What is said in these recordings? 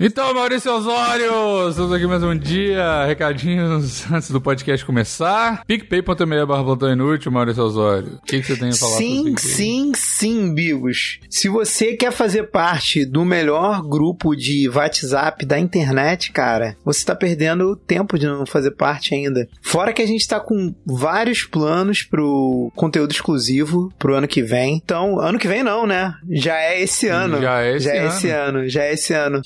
Então, Maurício Osório, estamos aqui mais um dia. Recadinhos antes do podcast começar. PicPay.me barra inútil, Maurício Osório. O que, que você tem a falar Sim, sim, sim, Bigos. Se você quer fazer parte do melhor grupo de WhatsApp da internet, cara, você tá perdendo tempo de não fazer parte ainda. Fora que a gente tá com vários planos pro conteúdo exclusivo pro ano que vem. Então, ano que vem não, né? Já é esse ano. Já é esse Já ano. é esse ano. Já é esse ano.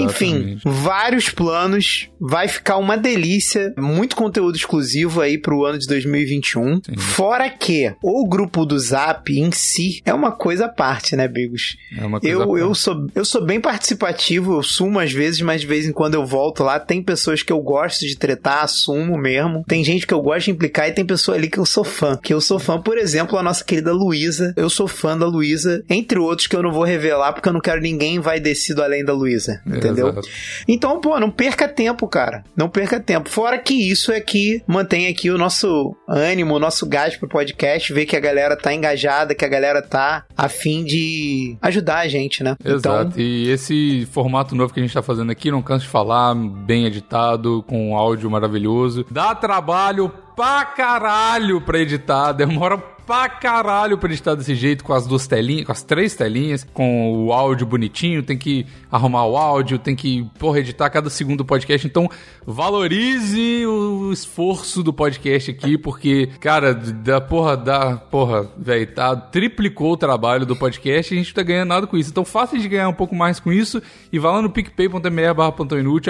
Exatamente. Enfim, vários planos. Vai ficar uma delícia. Muito conteúdo exclusivo aí pro ano de 2021. Sim. Fora que o grupo do Zap em si é uma coisa à parte, né, Bigos? É uma coisa Eu, eu, pra- sou, eu sou bem participativo, eu sumo às vezes, mas de vez em quando eu volto lá. Tem pessoas que eu gosto de tretar, assumo mesmo. Tem gente que eu gosto de implicar e tem pessoa ali que eu sou fã. Que eu sou fã, por exemplo, a nossa querida Luísa. Eu sou fã da Luísa, entre outros que eu não vou revelar porque eu não quero ninguém vai descido além da Luísa. Entendeu? Exato. Então, pô, não perca tempo, cara. Não perca tempo. Fora que isso é que mantém aqui o nosso ânimo, o nosso gás pro podcast, ver que a galera tá engajada, que a galera tá a fim de ajudar a gente, né? Exato. E esse formato novo que a gente tá fazendo aqui, não canso de falar, bem editado, com um áudio maravilhoso. Dá trabalho pra caralho pra editar, demora pra caralho pra editar desse jeito, com as duas telinhas, com as três telinhas, com o áudio bonitinho, tem que arrumar o áudio, tem que, porra, editar cada segundo do podcast. Então, valorize o esforço do podcast aqui, porque, cara, da porra, da porra, velho, tá, triplicou o trabalho do podcast e a gente tá ganhando nada com isso. Então, faça de ganhar um pouco mais com isso e vá lá no picpay.me barra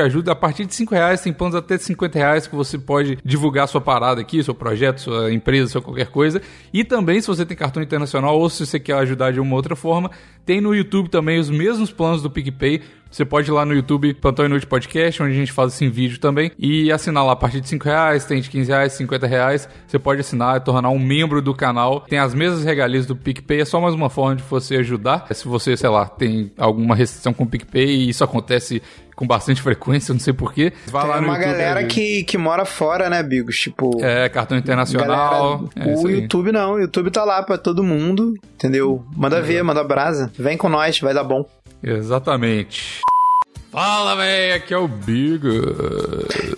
ajuda a partir de 5 reais, tem planos até 50 reais que você pode divulgar sua parada aqui, seu projeto, sua empresa, sua qualquer coisa. E também, se você tem cartão internacional ou se você quer ajudar de uma outra forma, tem no YouTube também os mesmos planos do PicPay. Você pode ir lá no YouTube Plantão Inútil Podcast, onde a gente faz isso em vídeo também, e assinar lá a partir de 5 reais, tem de 15 reais, 50 reais. Você pode assinar e tornar um membro do canal. Tem as mesmas regalias do PicPay, é só mais uma forma de você ajudar. Se você, sei lá, tem alguma restrição com o PicPay, e isso acontece com bastante frequência, não sei porquê. Vai lá Tem no uma YouTube, galera é, que, que mora fora, né, Bigos? Tipo. É, cartão internacional. Galera, é o aí. YouTube não, o YouTube tá lá pra todo mundo, entendeu? Manda ver, manda brasa. Vem com nós, vai dar bom. Exatamente. Fala, véi, aqui é o Big.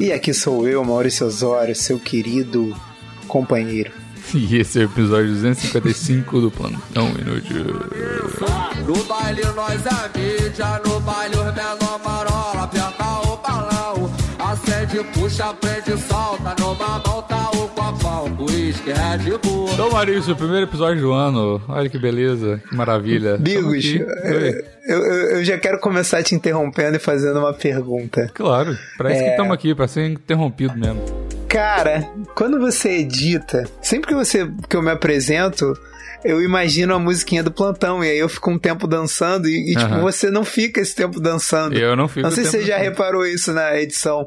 E aqui sou eu, Maurício Osório, seu querido companheiro. E esse é o episódio 255 do Plantão Inútil. No baile nós é mídia, no baile os menor marola, aperta o balão, acende, puxa, prende, solta, numa tá copão, Bull. Então, Maurício, primeiro episódio do ano. Olha que beleza, que maravilha. Bigos, eu, eu, eu já quero começar te interrompendo e fazendo uma pergunta. Claro, pra isso que É. estamos aqui, pra ser interrompido mesmo. Cara, quando você edita, sempre que você que eu me apresento, eu imagino a musiquinha do plantão e aí eu fico um tempo dançando e, e, tipo, você não fica esse tempo dançando. Eu não fico Não sei se tempo você já assim. reparou isso na edição.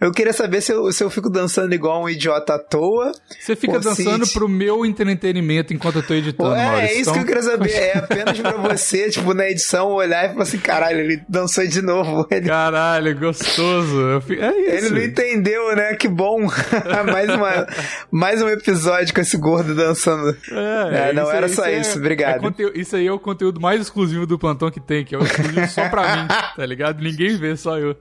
Eu queria saber se eu, se eu fico dançando igual um idiota à toa. Você fica dançando se- pro meu entretenimento enquanto eu tô editando, é, Maurício. é isso Então, que eu queria saber. É apenas pra você, tipo, na edição, olhar e falar assim: caralho, ele dançou de novo. Ele, Caralho, gostoso. Fico- É ele isso. não entendeu, né? Que bom. mais, uma, mais um episódio com esse gordo dançando. É, não isso era aí- só é- isso, obrigado. é isso aí é o conteúdo mais exclusivo do Plantão que tem, que é o exclusivo só pra mim, tá ligado? Ninguém vê, só eu.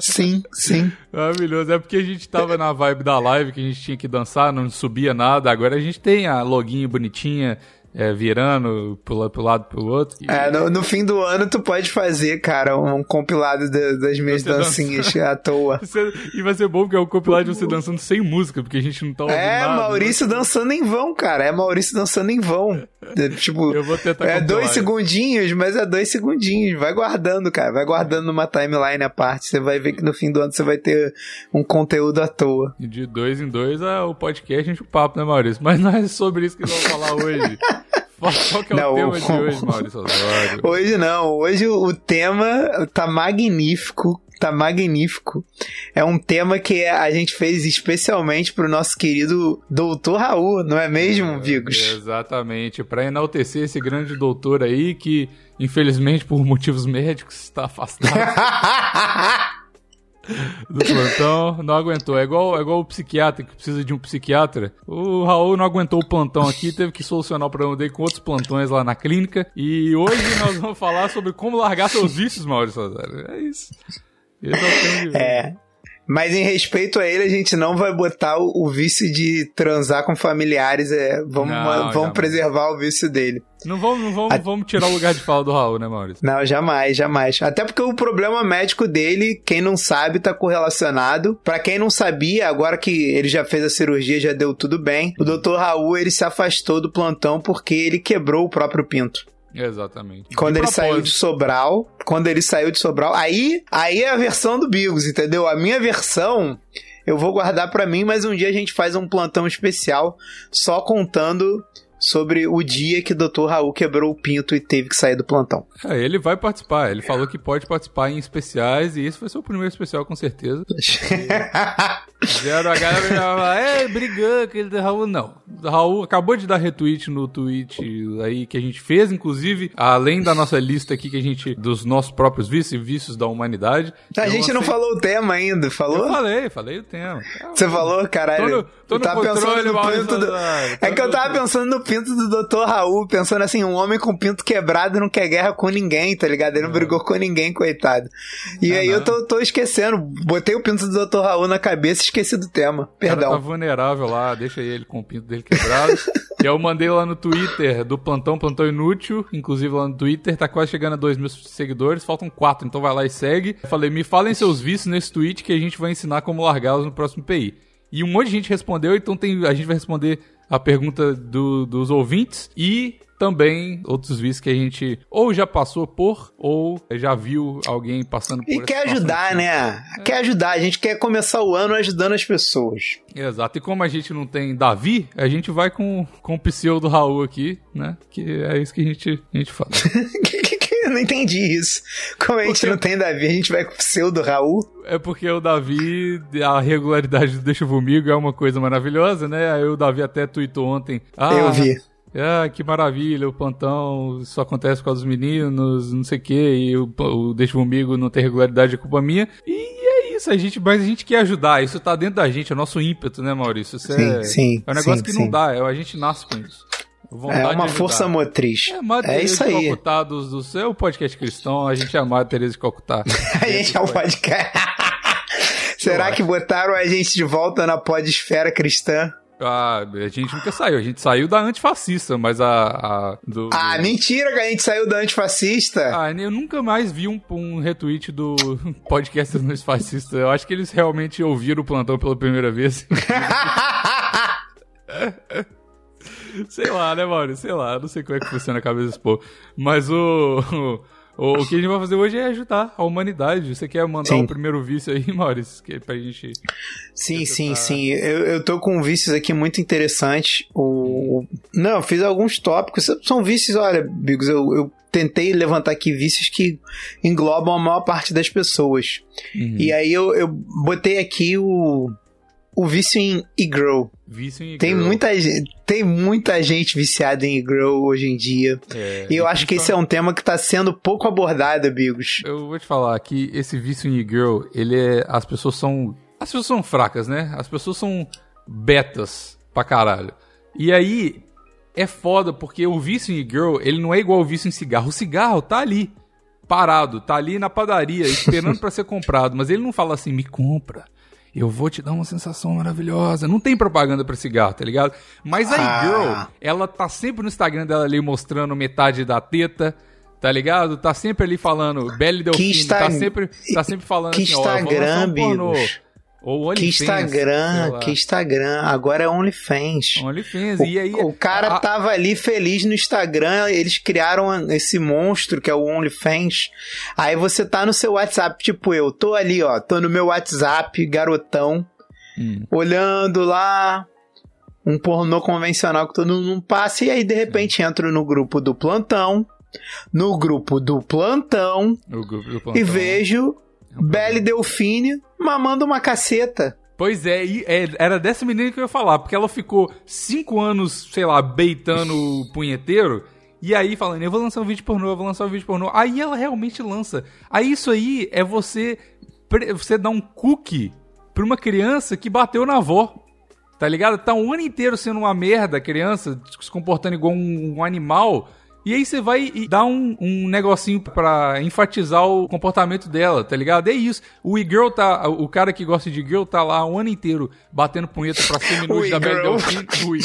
Sim, sim. Maravilhoso. É porque a gente tava na vibe da live que a gente tinha que dançar, não subia nada. Agora a gente tem a login bonitinha, é, virando pro, la- pro lado pro outro. E- É, no, no fim do ano tu pode fazer, cara, um compilado da- das minhas dancinhas à toa. Você- E vai ser bom porque é o compilado de você dançando sem música, porque a gente não tá ouvindo É, nada. Maurício dançando em vão, cara. É Maurício dançando em vão. É, Tipo, Eu vou tentar é compilar dois segundinhos, mas é dois segundinhos. Vai guardando, cara. Vai guardando numa timeline à parte. Você vai ver que no fim do ano você vai ter um conteúdo à toa. E de dois em dois é o podcast, a gente o papo, né, Maurício? Mas não é sobre isso que nós vamos falar hoje. Qual que é Não, o tema de hoje, Maurício Osório? Hoje não. Hoje o o tema tá magnífico. Tá magnífico. É um tema que a gente fez especialmente pro nosso querido Doutor Raul, não é mesmo, Vigos? Exatamente, pra enaltecer esse grande doutor aí que, infelizmente, por motivos médicos, está afastado. do plantão, não aguentou. É igual, é igual o psiquiatra que precisa de um psiquiatra. O Raul não aguentou o plantão aqui, teve que solucionar o problema dele com outros plantões lá na clínica. E hoje nós vamos falar sobre como largar seus vícios, Maurício Rosário. É isso. Esse é o tema de. É. Mas em respeito a ele, a gente não vai botar o, o vício de transar com familiares. É, vamos Não, vamos jamais. preservar o vício dele. Não vamos, não vamos, vamos tirar o lugar de fala do Raul, né, Maurício? Não, jamais, jamais. Até porque o problema médico dele, quem não sabe, tá correlacionado. Pra quem não sabia, agora que ele já fez a cirurgia, já deu tudo bem. O Dr. Raul, ele se afastou do plantão porque ele quebrou o próprio pinto. Exatamente. Quando De ele saiu de propósito. Sobral, quando ele saiu de Sobral, aí, aí é a versão do Bigos, entendeu? A minha versão eu vou guardar pra mim, mas um dia a gente faz um plantão especial só contando sobre o dia que o Dr. Raul quebrou o pinto e teve que sair do plantão. É, ele vai participar. Ele falou que pode participar em especiais e esse ser o primeiro especial, com certeza. Zero a galera já vai falar, é, brigando aquele do Raul. Não. O Raul acabou de dar retweet no tweet aí que a gente fez, inclusive, além da nossa lista aqui que a gente, dos nossos próprios vícios e vícios da humanidade. A Eu gente não lancei- falou o tema ainda, Eu falou? falei, falei o tema. Você falou, caralho? Tô no- tô Eu no tava controle, pensando no pinto do... É que eu tava pensando no pinto do Dr. Raul, pensando assim, um homem com pinto quebrado não quer guerra com ninguém, tá ligado? Ele não brigou com ninguém, coitado. E Ah, aí não. eu tô, tô esquecendo, botei o pinto do Dr. Raul na cabeça e esqueci do tema. O cara tá Perdão. vulnerável lá, deixa ele com o pinto dele quebrado. e eu mandei lá no Twitter do Plantão, Plantão Inútil, inclusive lá no Twitter, tá quase chegando a 2 mil seguidores, faltam 4, então vai lá e segue. Eu falei, me falem seus vícios nesse tweet que a gente vai ensinar como largá-los no próximo PI. E um monte de gente respondeu, então tem, a gente vai responder a pergunta do- dos ouvintes e também outros vícios que a gente ou já passou por ou já viu alguém passando por E quer ajudar, né? Quer ajudar. A gente quer começar o ano ajudando as pessoas. Exato, e como a gente não tem Davi, a gente vai com, com o pseudo Raul aqui, né? Que é isso que a gente, a gente faz. Eu não entendi isso. Como a gente Porque- não tem Davi, a gente vai com o pseudo Raul. É porque o Davi, a regularidade do Deixa Comigo é uma coisa maravilhosa, né? Aí o Davi até tweetou ontem. Ah, Eu vi. Ah, que maravilha, o plantão, isso acontece com os meninos, não sei o que, e o, o Deixa Comigo não tem regularidade, é culpa minha. E é isso, a gente, mas a gente quer ajudar, isso tá dentro da gente, é o nosso ímpeto, né, Maurício? Isso Sim, é, sim, é um negócio sim, que sim. não dá, é, a gente nasce com isso. Vontade É uma força motriz. É, Madre É isso aí. Calcutá dos, do seu podcast cristão, a gente é a Madre Teresa de Calcutá. A gente é um podcast. Será que botaram a gente de volta na podesfera cristã? Ah, a gente nunca saiu, a gente saiu da antifascista, mas a... a do, Ah, do- mentira que a gente saiu da antifascista. Ah, eu nunca mais vi um, um retweet do podcast dos fascistas. Eu acho que eles realmente ouviram o plantão pela primeira vez. Sei lá, né, Maurício? Sei lá, não sei como é que funciona a cabeça desse povo. Mas o, o, o que a gente vai fazer hoje é ajudar a humanidade. Você quer mandar Sim. o primeiro vício aí, Maurício? Que, é pra gente. Sim, Você sim, sim. Eu, eu tô com vícios aqui muito interessantes. O... o- Não, eu fiz alguns tópicos. São vícios, olha, Bigos, eu, eu tentei levantar aqui vícios que englobam a maior parte das pessoas. Uhum. E aí eu, eu botei aqui o, o vício em e-grow. Vício em Tem girl. muita, gente, tem muita gente viciada em e-grow hoje em dia. É, E eu acho que esse é um tema que tá sendo pouco abordado, Bigos. Eu vou te falar que esse vício em girl, ele é. As pessoas são. As pessoas são fracas, né? As pessoas são betas pra caralho. E aí é foda porque o vício em girl, ele não é igual o vício em cigarro. O cigarro tá ali, parado, tá ali na padaria, esperando pra ser comprado. Mas ele não fala assim, me compra. Eu vou te dar uma sensação maravilhosa. Não tem propaganda pra cigarro, tá ligado? Mas a Ah. girl, ela tá sempre no Instagram dela ali mostrando metade da teta, tá ligado? Tá sempre ali falando, Belle Delfine, Insta- tá sempre, tá sempre falando que assim, ó, eu vou lançar Instagram, um pornô. Ou Que OnlyFans, sei Instagram, que Instagram. Agora é OnlyFans. OnlyFans. O, e aí, o cara a- tava ali feliz no Instagram, eles criaram esse monstro que é o OnlyFans. Aí você tá no seu WhatsApp, tipo eu, tô ali, ó, tô no meu WhatsApp, garotão, Hum. olhando lá um pornô convencional que todo mundo passa, e aí de repente entro no grupo do plantão, no grupo do plantão, grupo do e plantão. vejo É um Belle Delfine mamando uma caceta. Pois é, é, era dessa menina que eu ia falar, porque ela ficou cinco anos, sei lá, beitando o punheteiro, e aí falando, eu vou lançar um vídeo pornô, eu vou lançar um vídeo pornô. Aí ela realmente lança. Aí isso aí é você você dá um cookie pra uma criança que bateu na avó. Tá ligado? Tá um ano inteiro sendo uma merda a criança, se comportando igual um, um animal. E aí você vai e dá um, um negocinho pra enfatizar o comportamento dela, tá ligado? É isso. O e-girl tá. O cara que gosta de girl tá lá o ano inteiro batendo punheta pra ser minutos da e-girl. Delfim. O e-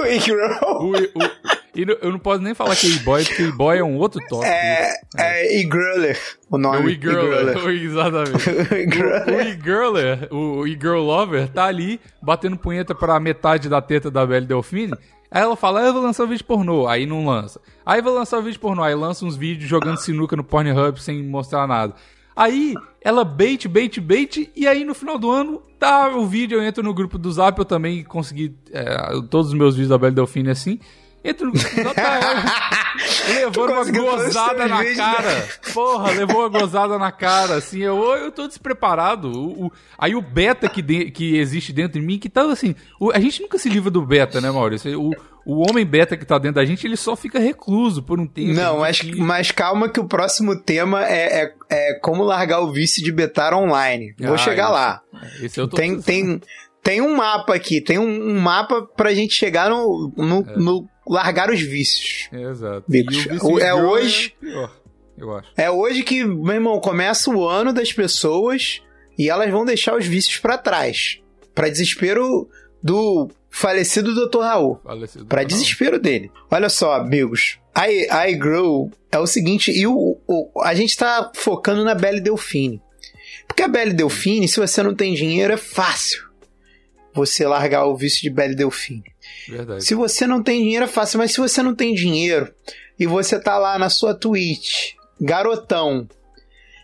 Oi, girl. o, o, e eu não posso nem falar que é e-boy, porque e-boy é um outro tópico. É, é e-girler o É nome. o e-girler, exatamente. O, E-girler. o e-girl lover, tá ali batendo punheta pra metade da teta da Belle Delfine. Aí ela fala, ah, eu vou lançar um vídeo pornô. Aí não lança. Aí vai lançar um vídeo pornô. Aí lança uns vídeos jogando sinuca no Pornhub sem mostrar nada. Aí ela bait, bait, bait. E aí no final do ano tá o vídeo. Eu entro no grupo do Zap. Eu também consegui é, todos os meus vídeos da Belle Delfine assim. Do Zap. Tá levando uma gozada na vídeos, cara. Porra, levou uma gozada na cara, assim, eu, eu tô despreparado. O, o- aí o beta que, de- que existe dentro de mim, que tá assim, o- a gente nunca se livra do beta, né, Maurício? O, o homem beta que tá dentro da gente, ele só fica recluso por um tempo. Não, mas, mas calma que o próximo tema é, é, é como largar o vício de betar online. Vou Ah, chegar isso. lá. Esse eu tô Tem, tem, tem um mapa aqui, tem um, um mapa pra gente chegar no, no, É. no largar os vícios. Exato. Bicos. Vício é girl hoje- pior, eu acho. É hoje que, meu irmão, começa o ano das pessoas e elas vão deixar os vícios pra trás. Pra desespero do falecido Dr. Raul. Não. desespero dele. Olha só, amigos. I, I Grow é o seguinte, e o, o- a gente tá focando na Belle Delfine. Porque a Belle Delfine, se você não tem dinheiro, é fácil você largar o vício de Belle Delfine. Verdade. Se você não tem dinheiro, é fácil, mas se você não tem dinheiro e você tá lá na sua Twitch, garotão,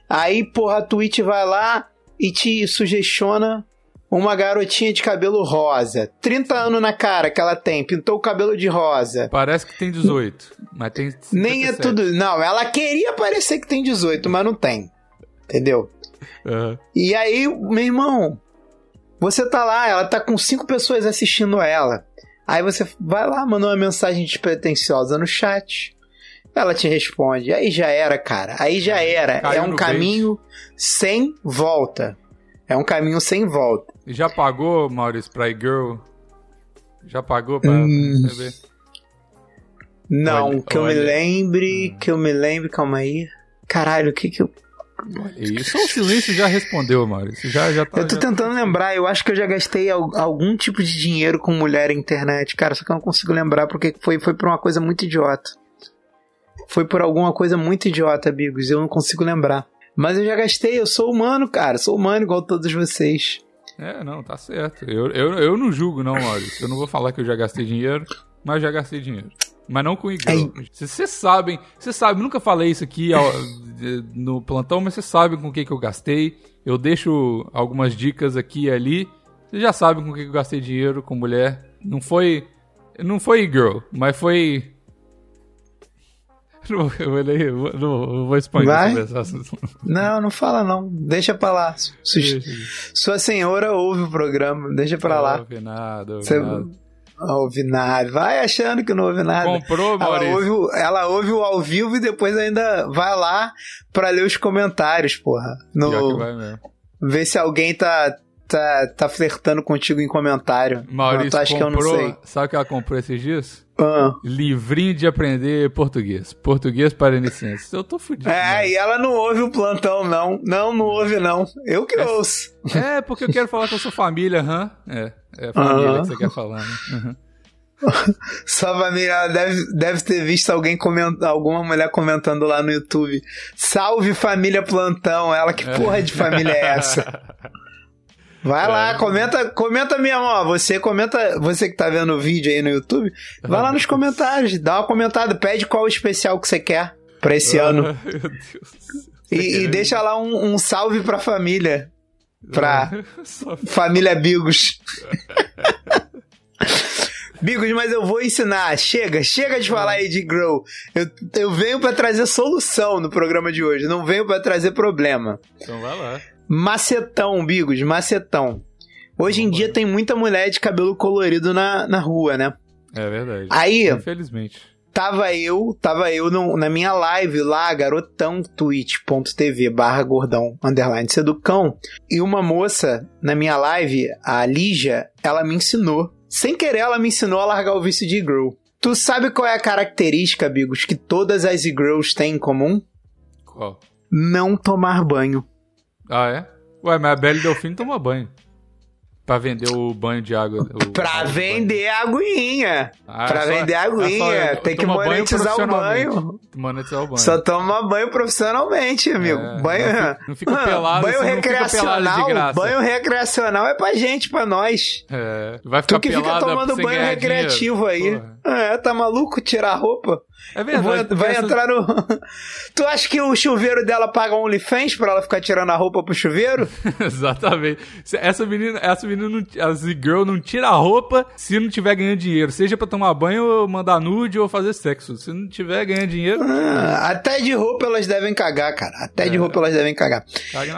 aí, porra, a Twitch vai lá e te sugestiona uma garotinha de cabelo rosa. 30 anos na cara que ela tem, pintou o cabelo de rosa. Parece que tem 18, mas tem Nem é 57. tudo. Não, ela queria parecer que tem 18, mas não tem. Entendeu? Aham. E aí, meu irmão, você tá lá, ela tá com cinco pessoas assistindo ela. Aí você vai lá, manda uma mensagem despretensiosa no chat. Ela te responde. Aí já era, cara. Aí já era. Caiu é um caminho sem volta. É um caminho sem volta. E Já pagou, Maurício, pra girl? Já pagou pra Hum. beber? Não, Olha, que eu me lembre, que eu me lembre, calma aí. Caralho, o que que eu. Isso, o silêncio já respondeu, Maurício. Já, já tá. Eu tô já- tentando lembrar, eu acho que eu já gastei al- algum tipo de dinheiro com mulher na internet, cara, só que eu não consigo lembrar porque foi, foi por uma coisa muito idiota. Foi por alguma coisa muito idiota, amigos, eu não consigo lembrar. Mas eu já gastei, eu sou humano, cara, sou humano igual todos vocês. É, não, tá certo. Eu, eu, eu não julgo, não, Maurício. Eu não vou falar que eu já gastei dinheiro, mas já gastei dinheiro. Mas não com igreja. Vocês sabem, vocês sabem, nunca falei isso aqui ao- no plantão, mas vocês sabem com o que, que eu gastei. Eu deixo algumas dicas aqui e ali. Vocês já sabem com o que, que eu gastei dinheiro com mulher. Não foi. Não foi girl, mas foi. Não, eu não, vou expandir. Não, não fala não, deixa pra lá. Su- Sua senhora ouve o programa, deixa pra Não lá. ouve nada, ouve Você nada. Não ouve nada, vai achando que não ouve nada. Comprou, Ela ouve, ela ouve o ao vivo e depois ainda vai lá pra ler os comentários, porra. No, ver se alguém tá, tá, tá flertando contigo em comentário. Maurício tu acha que eu não comprou, sei? sabe o que ela comprou esses dias? Ah. Livrinho de aprender português. Português para iniciantes. Eu tô fudido. É, e ela não ouve o plantão, não. Não, não ouve, não. Eu que É. ouço. é, porque eu quero falar com a sua família, hã? É, é a família Aham. que você quer falar, né? Uhum. Sua família ela deve, deve ter visto alguém comentar, alguma mulher comentando lá no YouTube. Salve família plantão. Ela, que porra de família é essa? Vai lá, É. comenta, comenta mesmo, ó. Você comenta, você que tá vendo o vídeo aí no YouTube, vai lá nos comentários, dá uma comentada, pede qual o especial que você quer pra esse ano. Ah, Meu Deus. E, e deixa lá um, um salve pra família. Pra família Bigos. Bigos, mas eu vou ensinar. Chega, chega de falar aí de Grow. Eu, eu venho pra trazer solução no programa de hoje, não venho pra trazer problema. Então vai lá. Macetão, Bigos, macetão. Hoje em dia tem muita mulher de cabelo colorido na, na rua, né? É verdade. Aí, Infelizmente. tava eu, tava eu no- na minha live lá, garotão, twitch.tv barra gordão, underline seducão, e uma moça na minha live, a Lígia, ela me ensinou, sem querer ela me ensinou a largar o vício de grow. Tu sabe qual é a característica, Bigos, que todas as e-girls têm em comum? Qual? Não tomar banho. Ah, é? Ué, mas a Belle Delfim toma banho. Pra vender o banho de água. o- Pra vender a aguinha. Ah, pra é só- vender é aguinha. só- Tem que toma banho monetizar o banho. Monetizar o banho. Só toma banho profissionalmente, amigo. É, banho. não fica- não fica Ah, pelado, Banho pelado recreacional. graça. banho recreacional é pra gente, pra nós. É, vai ficar Tu que fica pelada tomando banho recreativo dinheiro. aí. É, tá maluco tirar a roupa? É Vai, verdade. vai essa- entrar no. tu acha que o chuveiro dela paga um OnlyFans pra ela ficar tirando a roupa pro chuveiro? Exatamente. Essa menina, essa menina, não, as girl não tira a roupa se não tiver ganhando dinheiro. Seja pra tomar banho, ou mandar nude ou fazer sexo. Se não tiver ganhando dinheiro, Ah, até de roupa elas devem cagar, cara. Até de roupa elas devem cagar.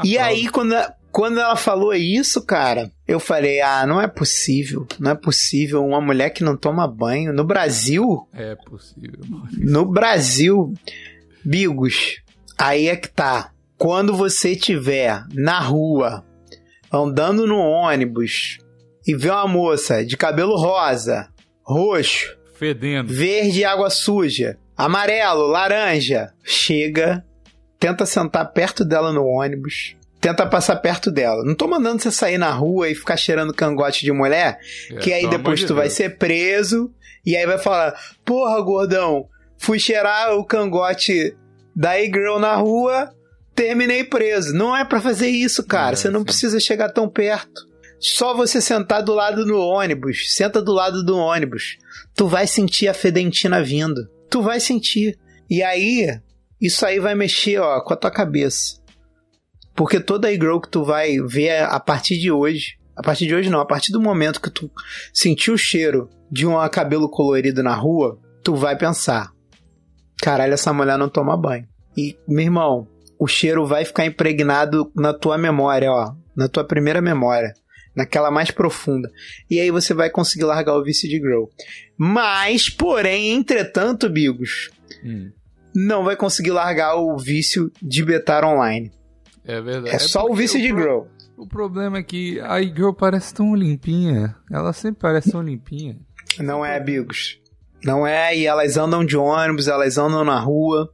E prova. aí, quando, quando ela falou isso, cara, eu falei: ah, não é possível. Não é possível uma mulher que não toma banho. No Brasil, É possível. no Brasil, Bigos, aí é que tá. Quando você tiver na rua, andando no ônibus, e vê uma moça de cabelo rosa, roxo, Fedendo. verde e água suja, amarelo, laranja, chega, tenta sentar perto dela no ônibus, tenta passar perto dela. Não tô mandando você sair na rua e ficar cheirando cangote de mulher, É, que aí depois de tu vai Deus. ser preso e aí vai falar: "Porra, gordão, fui cheirar o cangote da e-girl na rua, terminei preso". Não é pra fazer isso, cara. É, você não sim. precisa chegar tão perto. Só você sentar do lado do ônibus, senta do lado do ônibus, tu vai sentir a fedentina vindo. Tu vai sentir. E aí, isso aí vai mexer, ó, com a tua cabeça. Porque toda e-girl que tu vai ver a partir de hoje, a partir de hoje não, a partir do momento que tu sentir o cheiro de um cabelo colorido na rua, tu vai pensar: caralho, essa mulher não toma banho. E, meu irmão, o cheiro vai ficar impregnado na tua memória, ó, na tua primeira memória, naquela mais profunda. E aí você vai conseguir largar o vício de grow. Mas, porém, entretanto, Bigos, Hum, não vai conseguir largar o vício de betar online. É verdade. É, só o vício de grow. O problema é que a girl parece tão limpinha. Ela sempre parece tão limpinha. Não é, Bigos. Não é, e elas andam de ônibus, elas andam na rua.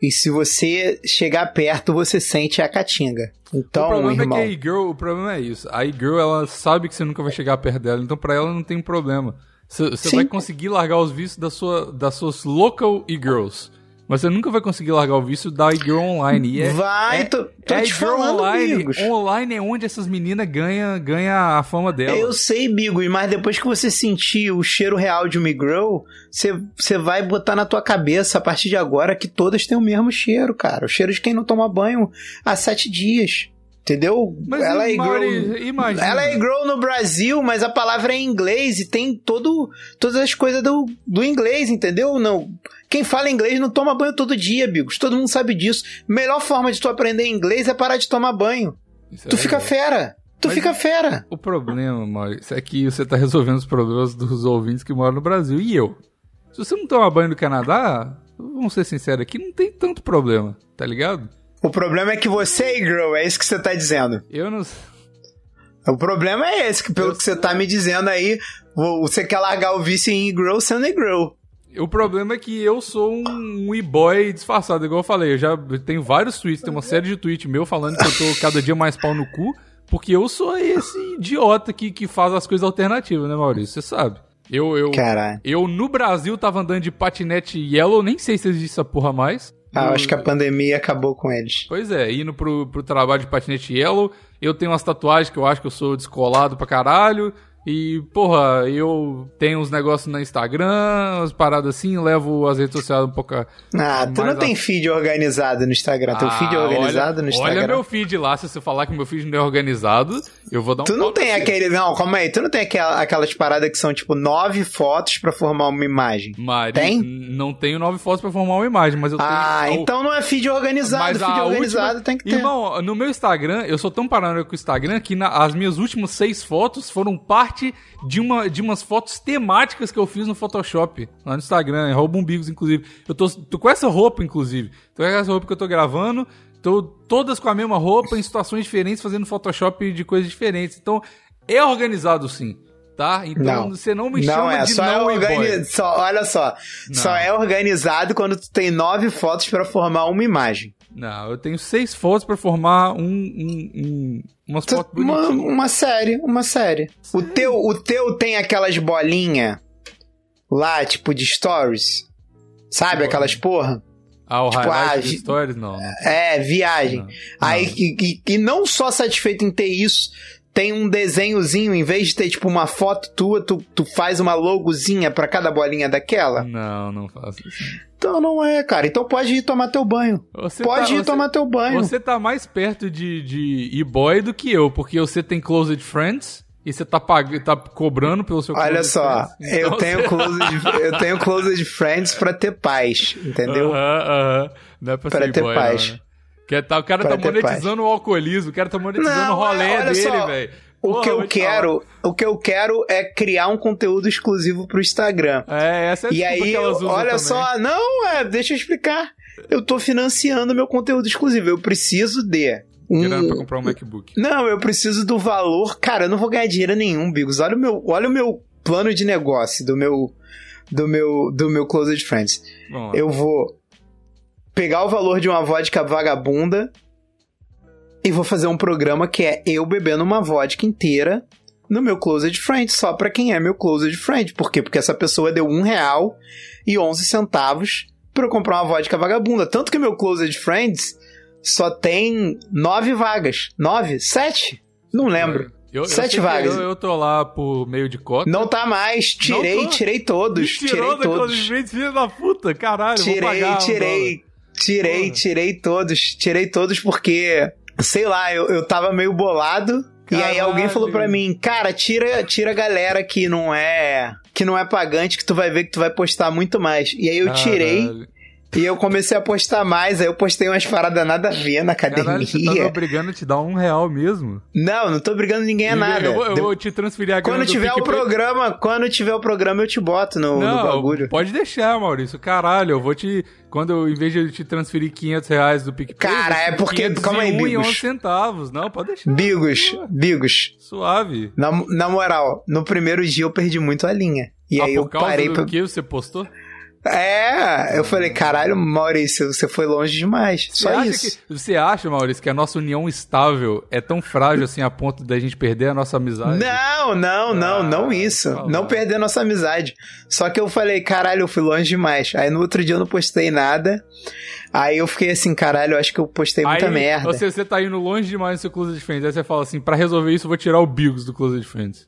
E se você chegar perto, você sente a caatinga. o Então, problema irmão. é que a girl, o problema é isso. A girl, ela sabe que você nunca vai chegar perto dela, então pra ela não tem problema. Você vai conseguir largar os vícios da sua, das suas local e-girls. Mas você nunca vai conseguir largar o vício da e-girl online. E é, Vai, é, tô, tô é te falando, online. Online é onde essas meninas ganham ganha a fama dela. Eu sei, Bigos, mas depois que você sentir o cheiro real de uma girl, você, você vai botar na tua cabeça a partir de agora que todas têm o mesmo cheiro, cara. O cheiro de quem não toma banho há sete dias. Entendeu? Mas ela é imagina. Ela é girl no Brasil, mas a palavra é em inglês e tem todo, todas as coisas do, do inglês, entendeu? Não. Quem fala inglês não toma banho todo dia, Bigos. Todo mundo sabe disso. Melhor forma de tu aprender inglês é parar de tomar banho. Isso é Tu fica verdade. fera. Tu Mas- fica fera. O problema, Maurício, é que você tá resolvendo os problemas dos ouvintes que moram no Brasil. E eu? Se você não toma banho no Canadá, vamos ser sinceros aqui, não tem tanto problema, tá ligado? O problema é que você é girl, é isso que você tá dizendo. Eu não. O problema é esse, que pelo Eu que você tá me dizendo aí, vo- você quer largar o vício em girl sendo girl. O problema é que eu sou um, um e-boy disfarçado, igual eu falei. Eu já tenho vários tweets, tem uma série de tweets meu falando que eu tô cada dia mais pau no cu, porque eu sou esse idiota que, que faz as coisas alternativas, né, Maurício? Você sabe. Eu, eu, Caralho. eu no Brasil tava andando de patinete yellow, nem sei se existe essa porra mais. Ah, eu No- acho que a pandemia acabou com eles. Pois é, indo pro, pro trabalho de patinete yellow, eu tenho umas tatuagens que eu acho que eu sou descolado pra caralho. E, porra, eu tenho uns negócios no Instagram, umas paradas assim, levo as redes sociais um pouco. Ah, tu não tem a- feed organizado no Instagram. Teu feed é Ah, organizado olha, no Instagram. Olha meu feed lá, se você falar que meu feed não é organizado, eu vou dar um Tu não tem aquele. Não, calma aí. Tu não tem aquela- aquelas paradas que são tipo nove fotos pra formar uma imagem. Mari, Tem? não tenho nove fotos pra formar uma imagem, mas eu Ah, tenho. então não é feed organizado. Mas feed organizado última... tem que ter. Irmão, no meu Instagram, eu sou tão paranoico com o Instagram que na- as minhas últimas seis fotos foram parte de, uma, de umas fotos temáticas que eu fiz no Photoshop, lá no Instagram, é Rouba Umbigos, inclusive. Eu tô, tô com essa roupa, inclusive. Tô com essa roupa que eu tô gravando, tô todas com a mesma roupa, em situações diferentes, fazendo Photoshop de coisas diferentes. Então, é organizado sim tá? Então Não. você não me Não chama é, de só é não organi... organizado. só, olha só, só é organizado quando tu tem nove fotos pra formar uma imagem. Não, eu tenho seis fotos pra formar um, um, um umas Tu- fotos Uma, bonitinhas. uma série, uma série. O teu, o teu tem aquelas bolinhas lá, tipo de stories. Sabe aquelas porra? Ah, o tipo, highlight ah, de stories, não. não. É, viagem. Não. Aí, Não. e, e- e não só satisfeito em ter isso, tem um desenhozinho, em vez de ter tipo uma foto tua, tu, tu faz uma logozinha pra cada bolinha daquela. Não, não faço isso. Então não é, cara. Então pode ir tomar teu banho. Você pode tá- ir você- tomar teu banho. Você tá mais perto de, de e-boy do que eu, porque você tem Closed Friends e você tá, pag... tá cobrando pelo seu Olha só, Friends. eu Então tenho você- closed, eu tenho closed friends pra ter paz, entendeu? Aham, aham. Não é pra, Pra ter e-boy, paz. não, né? Que tá, o cara Pra tá ter monetizando o alcoolismo, o cara tá monetizando Não, o rolê é, olha dele, velho. O Porra, que eu quero, o que eu quero é criar um conteúdo exclusivo pro Instagram. falar. É, essa é a E aí, olha também. só, não, é, deixa eu explicar. Eu tô financiando meu conteúdo exclusivo. Eu preciso de Tirando pra um, comprar um MacBook. Não, eu preciso do valor. Cara, eu não vou ganhar dinheiro nenhum, Bigos. Olha o meu, olha o meu plano de negócio do meu do meu do meu Closed Friends. Eu vou pegar o valor de uma vodka vagabunda e vou fazer um programa que é eu bebendo uma vodka inteira no meu Closed Friends, só pra quem é meu Closed Friend. Por quê? Porque essa pessoa deu um real e 11 centavos pra eu comprar uma vodka vagabunda. Tanto que meu Closed Friends só tem nove vagas. Nove? Sete? Não lembro. Eu, eu Sete que vagas. Eu, eu tô lá por meio de cota. Não tá mais. Tirei, tirei todos. Me tirou Tirei todos. Closed Friends, filho da puta, caralho. Tirei, um tirei, tirei, Porra. tirei todos, tirei todos porque, sei lá, eu, eu tava meio bolado. E aí Caralho. alguém falou pra mim, cara, tira, tira a galera que não é que não é pagante que tu vai ver que tu vai postar muito mais. E aí eu dólar. tirei Caralho. E eu comecei a postar mais, aí eu postei umas paradas nada a ver na academia. Caralho, você tá me obrigando a te dar um real mesmo? Não, não tô brigando ninguém a nada. Eu vou, eu vou te transferir a Quando do tiver o programa, quando tiver o programa eu te boto no, no Não, bagulho. pode deixar, Maurício. Caralho, eu vou te... Quando eu, em vez de eu te transferir 500 reais do PicPay... Cara, é porque- 501 calma aí, Bigos. 11 centavos. Não, pode deixar. Bigos, Bigos. Suave. Na, na moral, no primeiro dia eu perdi muito a linha. E ah, aí eu parei do pra. que você postou? É, eu falei, caralho, Maurício, você foi longe demais. Você Só acha isso. que- você acha, Maurício, que a nossa união estável é tão frágil assim a ponto da gente perder a nossa amizade? Não, não, não, Ah, não isso. tá Não bom. perder nossa amizade. Só que eu falei, caralho, eu fui longe demais. Aí no outro dia eu não postei nada. Aí eu fiquei assim, caralho, eu acho que eu postei muita Aí, merda. Você, você tá indo longe demais no seu Closed Friends. Aí você fala assim, pra resolver isso eu vou tirar o Bigos do Closed Friends.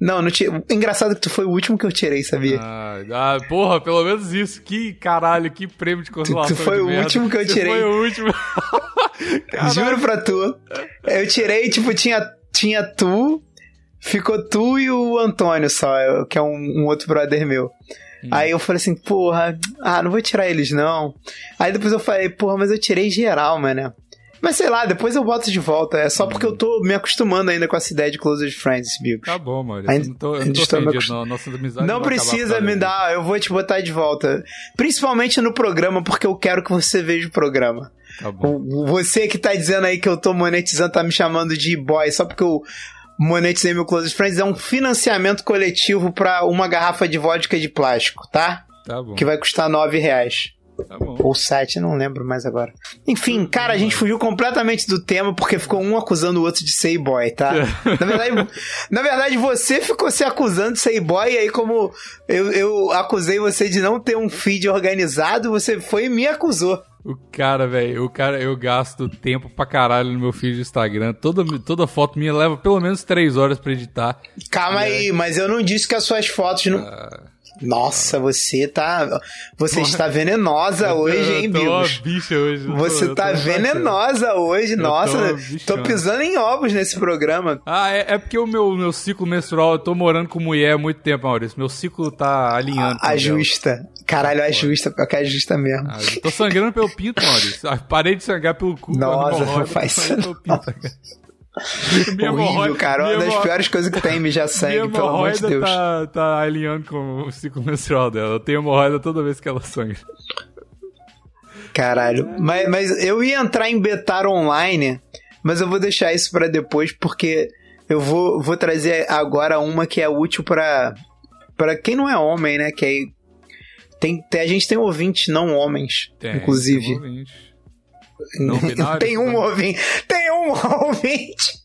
Não, não tinha. Engraçado que tu foi o último que eu tirei, sabia? Ah, ah, porra, pelo menos isso. Que caralho, que prêmio de consolação Tu- tu foi o merda. último que eu tirei. foi o último. Juro pra tu. Eu tirei, tipo, tinha, tinha tu, ficou tu e o Antônio só, que é um, um outro brother meu. Hum. Aí eu falei assim, porra, ah, não vou tirar eles não. Aí depois eu falei, porra, mas eu tirei geral, mano. Mas sei lá, depois eu boto de volta. É só porque eu tô me acostumando ainda com essa ideia de Closed Friends, Bigos. Tá bom, Maurício. Ainda- Eu não tô, eu não tô estou ofendido, não. Nossa amizade Não precisa me dar, eu vou te botar de volta. Principalmente no programa, porque eu quero que você veja o programa. Tá Você que tá dizendo aí que eu tô monetizando, tá me chamando de boy só porque eu monetizei meu Close Friends, é um financiamento coletivo pra uma garrafa de vodka de plástico, tá? Tá bom. Que vai custar nove reais. Tá bom. Ou sete, não lembro mais agora. Enfim, cara, a gente fugiu completamente do tema porque ficou um acusando o outro de ser boy, tá? Na verdade, na verdade, você ficou se acusando de ser boy e aí como eu, eu acusei você de não ter um feed organizado, você foi e me acusou. O cara, velho, o cara, eu gasto tempo pra caralho no meu feed do Instagram. Toda, toda foto minha leva pelo menos três horas pra editar. Calma aí, mas eu não disse que as suas fotos não. Ah, Nossa, você tá. Você está venenosa tô- hoje, hein, tô Bigos? bicha hoje. tô- Você eu tá tô venenosa hoje, nossa. tô Tô, pisando em ovos nesse programa. Ah, é, é porque o meu, meu ciclo menstrual, eu tô morando com mulher há muito tempo, Maurício. Meu ciclo tá alinhando. dela. Ajusta. Caralho, ajusta, pior que ajusta mesmo. Ah, tô sangrando pelo pinto, Maurício. Ah, Parei de sangrar pelo cu. Nossa, não faz tô isso pelo pinto. Minha Horrível, cara. Uma das piores coisas que tem mijar sangue, pelo amor de Deus. tá, tá alinhando com o ciclo menstrual dela. Eu tenho hemorroida toda vez que ela sangra. Caralho. Mas, mas eu ia entrar em Betar online, mas eu vou deixar isso pra depois, porque eu vou, vou trazer agora uma que é útil pra para quem não é homem, né? Que aí tem, a gente tem ouvintes não homens, Tem, inclusive. tem um ouvinte. Não binário, tem um tá? ouvinte. Tem um ouvinte.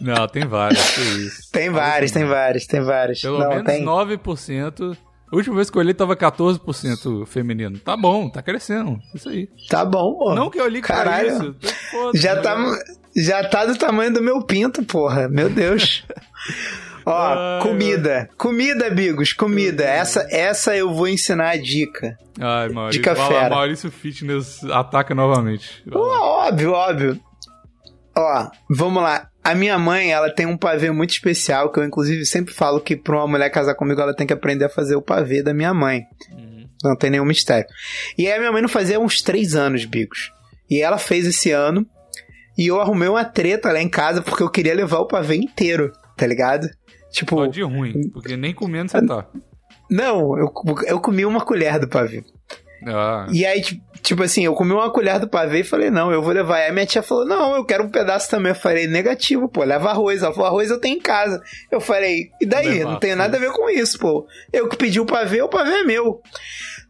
Não, tem várias, que isso. Tem vários, tem vários, tem vários. Pelo não, menos tem. 9%. A última vez que eu olhei tava 14% feminino. Tá bom, tá crescendo. Isso aí. Tá bom, pô. Não que eu pra Caralho. isso. foda, Já né? tá, já tá do tamanho do meu pinto, porra. Meu Deus. Ó, Ai, comida. Comida, amigos, comida. Essa, essa eu vou ensinar a dica. Ai, Maurício. Dica fera. Maurício Fitness ataca novamente. Lá. Ó, óbvio, óbvio. Ó, vamos lá. A minha mãe, ela tem um pavê muito especial, que eu inclusive sempre falo que pra uma mulher casar comigo, ela tem que aprender a fazer o pavê da minha mãe. Uhum. Não tem nenhum mistério. E aí a minha mãe não fazia uns três anos, Bigos. E ela fez esse ano. E eu arrumei uma treta lá em casa porque eu queria levar o pavê inteiro, tá ligado? Tipo, Só de ruim, porque nem comendo você tá. não, eu, eu comi uma colher do pavê. Ah, E aí, ti- tipo assim, eu comi uma colher do pavê e falei, não, eu vou levar. Aí a minha tia falou, não, eu quero um pedaço também. Eu falei, negativo, pô, leva arroz. Ela falou, arroz eu tenho em casa. Eu falei, e daí? Não tem nada a ver com isso, pô. Eu que pedi o pavê, o pavê é meu.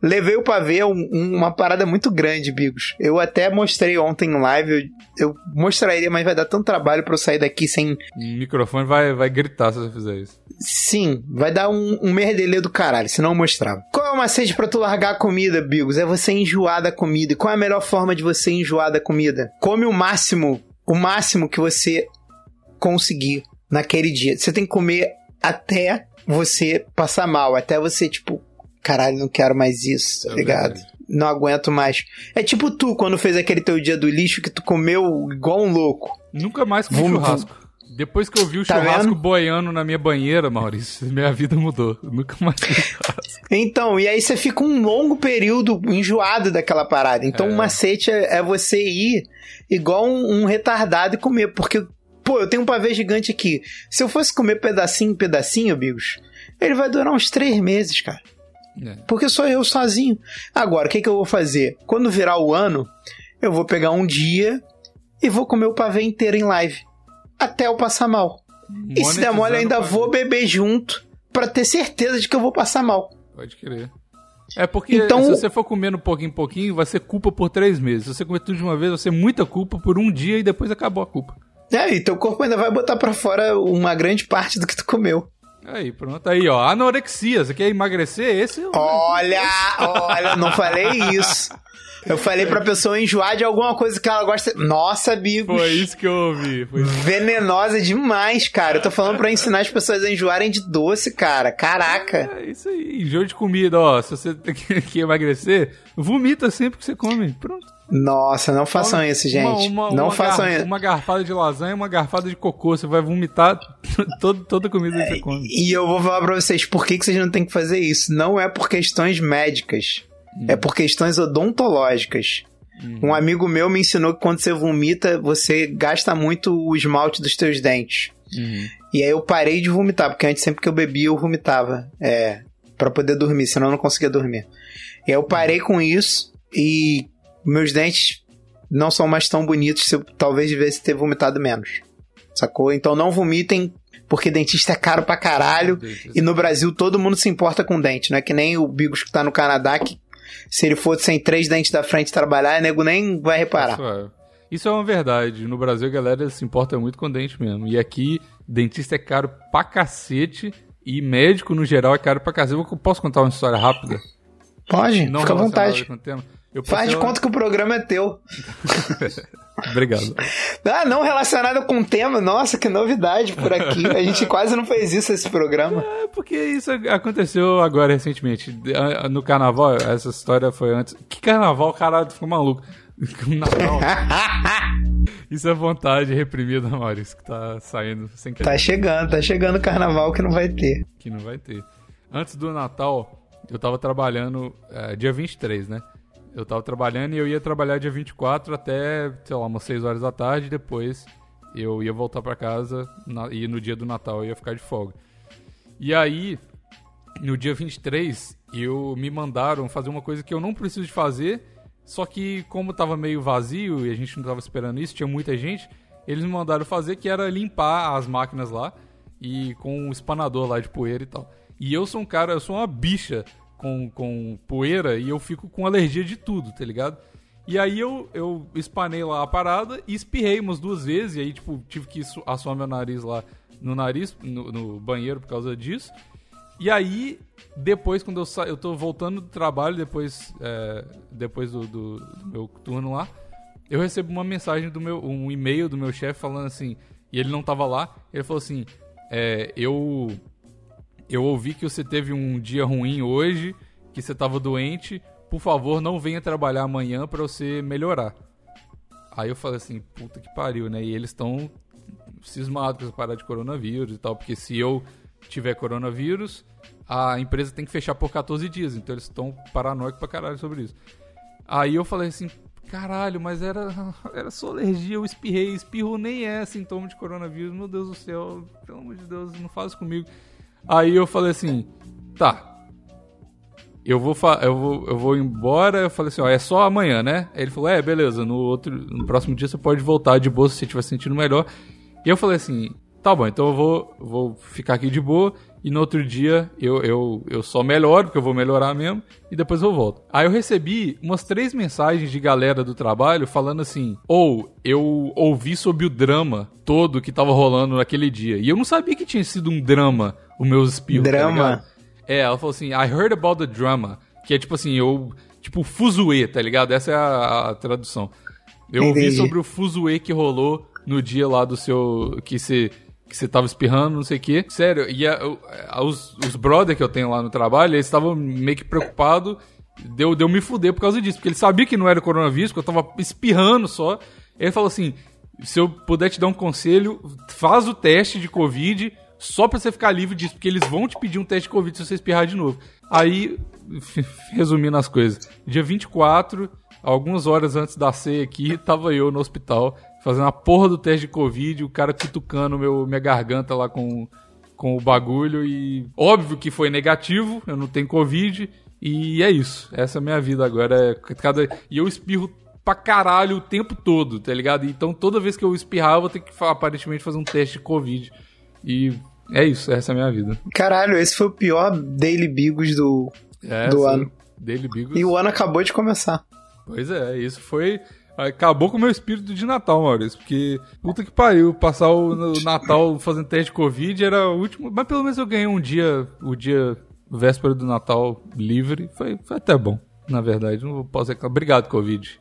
Levei o pavê, um- um- uma parada muito grande, Bigos. Eu até mostrei ontem em live, eu, eu mostraria, mas vai dar tanto trabalho pra eu sair daqui sem. o microfone vai, vai gritar se você fizer isso. Sim, vai dar um, um merdelê do caralho, se não eu mostrava. Qual é o macete pra tu largar a comida, Bigos? É você enjoar da comida. E qual é a melhor forma de você enjoar da comida? Come o máximo, o máximo que você conseguir naquele dia. Você tem que comer até você passar mal, até você, tipo, caralho, não quero mais isso, tá É ligado? verdade. Não aguento mais. É tipo tu, quando fez aquele teu dia do lixo que tu comeu igual um louco. Nunca mais comi Vamos- churrasco. Depois que eu vi o Tá churrasco vendo? boiando na minha banheira, Maurício, minha vida mudou. Eu nunca mais. Então, e aí você fica um longo período enjoado daquela parada. Então É. o macete é, é você ir igual um, um retardado e comer. Porque, pô, eu tenho um pavê gigante aqui. Se eu fosse comer pedacinho em pedacinho, amigos, ele vai durar uns três meses, cara. É. Porque sou eu sozinho. Agora, o que, que eu vou fazer? Quando virar o ano, eu vou pegar um dia e vou comer o pavê inteiro em live. Até eu passar mal. E se der mole, eu ainda vou beber junto pra ter certeza de que eu vou passar mal. Pode crer. É porque Então- se você for comendo pouquinho em pouquinho, vai ser culpa por três meses. Se você comer tudo de uma vez, vai ser muita culpa por um dia e depois acabou a culpa. É, e teu corpo ainda vai botar pra fora uma grande parte do que tu comeu. Aí, pronto. Aí, ó. Anorexia. Você quer emagrecer? Esse é Olha, olha, não falei isso. Eu falei pra pessoa enjoar de alguma coisa que ela gosta. Nossa, Bigos. Foi isso que eu ouvi. Foi. Venenosa demais, cara. Eu tô falando pra ensinar as pessoas a enjoarem de doce, cara. Caraca. É isso aí. Enjoo de comida, ó. Se você quer emagrecer, vomita sempre que você come. Pronto. Nossa, não façam isso, gente. Uma- uma- não uma façam gar- isso. Uma garfada de lasanha e uma garfada de cocô. Você vai vomitar todo, toda a comida que você come. E eu vou falar pra vocês por que, que vocês não têm que fazer isso. Não é por questões médicas. É por questões odontológicas. Um amigo meu me ensinou que quando você vomita, você gasta muito o esmalte dos teus dentes. Uhum. E aí eu parei de vomitar, porque antes sempre que eu bebia eu vomitava. É, para poder dormir, senão eu não conseguia dormir. E aí eu parei com isso e meus dentes não são mais tão bonitos se eu talvez devesse ter vomitado menos. Sacou? Então não vomitem, porque dentista é caro pra caralho. E no Brasil todo mundo se importa com dente, não é que nem o Bigos que tá no Canadá, que se ele for sem três dentes da frente trabalhar, nego nem vai reparar. Isso é. Isso é uma verdade. No Brasil a galera se importa muito com dente mesmo. E aqui, dentista é caro pra cacete. E médico, no geral, é caro pra cacete. Eu posso contar uma história rápida? Pode, Não fica à vontade. Faz de uma- conta que o programa é teu. Obrigado. Ah, não relacionado com o tema. Nossa, que novidade por aqui. A gente quase não fez isso nesse programa. É porque isso aconteceu agora recentemente. No carnaval, essa história foi antes. Que carnaval, caralho, ficou maluco. Natal. Isso é vontade reprimida, Maurício, que tá saindo sem querer. Tá chegando, tá chegando o carnaval que não vai ter. Que não vai ter. Antes do Natal, eu tava trabalhando é, dia 23, né? Eu tava trabalhando e eu ia trabalhar dia 24 até, sei lá, umas 6 horas da tarde. Depois eu ia voltar pra casa na- e no dia do Natal eu ia ficar de folga. E aí, no dia 23, eu me mandaram fazer uma coisa que eu não preciso de fazer, só que como tava meio vazio e a gente não tava esperando isso, tinha muita gente, eles me mandaram fazer que era limpar as máquinas lá e com um espanador lá de poeira e tal. E eu sou um cara, eu sou uma bicha com, com poeira e eu fico com alergia de tudo, tá ligado? E aí eu, eu espanei lá a parada e espirrei umas duas vezes. E aí, tipo, tive que assoar meu nariz lá no nariz, no, no banheiro por causa disso. E aí, depois, quando eu sa... eu tô voltando do trabalho, depois, é, depois do, do- do meu turno lá, eu recebo uma mensagem do meu, um e-mail do meu chefe falando assim, e ele não tava lá, ele falou assim, é, eu eu ouvi que você teve um dia ruim hoje, que você tava doente, por favor, não venha trabalhar amanhã pra você melhorar. Aí eu falei assim, puta que pariu, né? E eles estão cismados com essa parada de coronavírus e tal, porque se eu tiver coronavírus, a empresa tem que fechar por 14 dias, então eles estão paranoicos pra caralho sobre isso. Aí eu falei assim, caralho, mas era, era só alergia, eu espirrei, espirro nem é sintoma de coronavírus, meu Deus do céu, pelo amor de Deus, não faz comigo. Aí eu falei assim, tá, eu vou, eu vou, eu vou embora. Eu falei assim, ó, é só amanhã, né? Aí ele falou, é, beleza, no outro, no próximo dia você pode voltar de boa se você estiver sentindo melhor. E eu falei assim, tá bom, então eu vou, vou ficar aqui de boa. E no outro dia eu, eu, eu só melhoro, porque eu vou melhorar mesmo, e depois eu volto. Aí eu recebi umas três mensagens de galera do trabalho falando assim: ou eu ouvi sobre o drama todo que tava rolando naquele dia. E eu não sabia que tinha sido um drama o meu espirro. tá Drama? ligado? É, ela falou assim, I heard about the drama. Que é tipo assim, eu. Tipo, fuzuê, tá ligado? Essa é a, a tradução. Eu ouvi Entendi. sobre o fuzuê que rolou no dia lá do seu. Que você. Que você tava espirrando, não sei o quê. Sério, e a- o- a- os, os brother que eu tenho lá no trabalho, eles estavam meio que preocupados de eu, de eu me fuder por causa disso. Porque eles sabiam que não era coronavírus, que eu tava espirrando só. Ele falou assim: se eu puder te dar um conselho, faz o teste de Covid só pra você ficar livre disso, porque eles vão te pedir um teste de Covid se você espirrar de novo. Aí, resumindo as coisas, dia 24, algumas horas antes da ceia aqui, tava eu no hospital fazendo a porra do teste de Covid, o cara cutucando meu, minha garganta lá com, com o bagulho e óbvio que foi negativo, eu não tenho Covid e é isso. Essa é a minha vida agora. É cada... E eu espirro pra caralho o tempo todo, tá ligado? Então toda vez que eu espirrar, eu vou ter que aparentemente fazer um teste de Covid. E é isso, essa é a minha vida. Caralho, esse foi o pior Daily Bigos do. É, Do sim. ano. Daily Bigos. E o ano acabou de começar. Pois é, isso foi. Acabou com o meu espírito de Natal, Maurício. Porque, puta que pariu, passar o o Natal fazendo teste de Covid era o último. Mas pelo menos eu ganhei um dia, o dia véspera do Natal livre. Foi, foi até bom, na verdade. Não posso reclamar. Obrigado, Covid.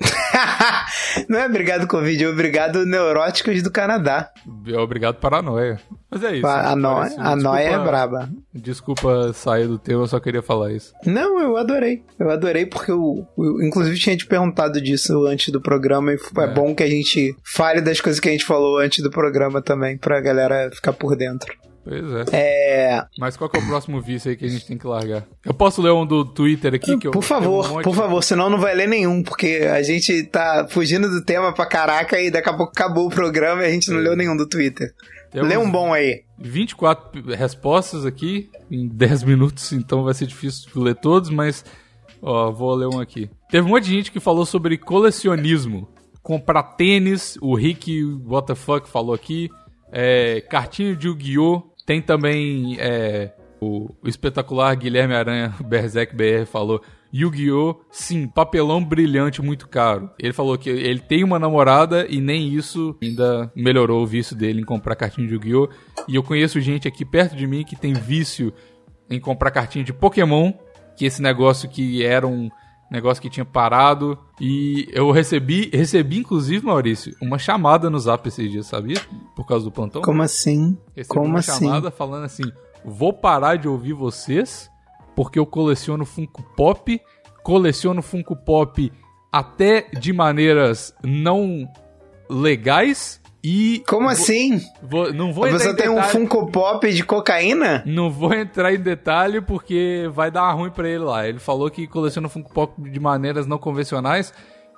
Não é obrigado Covid, é obrigado neuróticos do Canadá. Obrigado, paranoia. Mas é isso. A, no... A noia é braba. Desculpa sair do tema, eu só queria falar isso. Não, eu adorei. Eu adorei porque eu, eu inclusive tinha te perguntado disso antes do programa e é. É. bom que a gente fale das coisas que a gente falou antes do programa também, pra galera ficar por dentro. Pois é. É. Mas qual que é o próximo vício aí que a gente tem que largar? Eu posso ler um do Twitter aqui? Que eu, por favor, um por favor, senão não vai ler nenhum, porque a gente tá fugindo do tema pra caraca e daqui a pouco acabou o programa e a gente não leu nenhum do Twitter. Temos Lê um bom aí. 24 p- respostas aqui em 10 minutos, então vai ser difícil ler todos, mas ó, vou ler um aqui. Teve um monte de gente que falou sobre colecionismo. Comprar tênis, o Rick What the fuck falou aqui. É, cartinha de Yu-Gi-Oh! Tem também é, o, o espetacular Guilherme Aranha, Berserk BR, falou Yu-Gi-Oh! Sim, papelão brilhante muito caro. Ele falou que ele tem uma namorada e nem isso ainda melhorou o vício dele em comprar cartinha de Yu-Gi-Oh! E eu conheço gente aqui perto de mim que tem vício em comprar cartinha de Pokémon, que esse negócio que era um negócio que tinha parado. E eu recebi, recebi inclusive, Maurício, uma chamada no zap esses dias, sabia? Por causa do plantão. Como assim? Recebi Como uma assim? chamada falando assim: vou parar de ouvir vocês porque eu coleciono Funko Pop, coleciono Funko Pop até de maneiras não legais e Como assim? vou- não vou A pessoa tem um Funko Pop de cocaína? não vou entrar em detalhe porque vai dar ruim pra ele lá. Ele falou que coleciona Funko Pop de maneiras não convencionais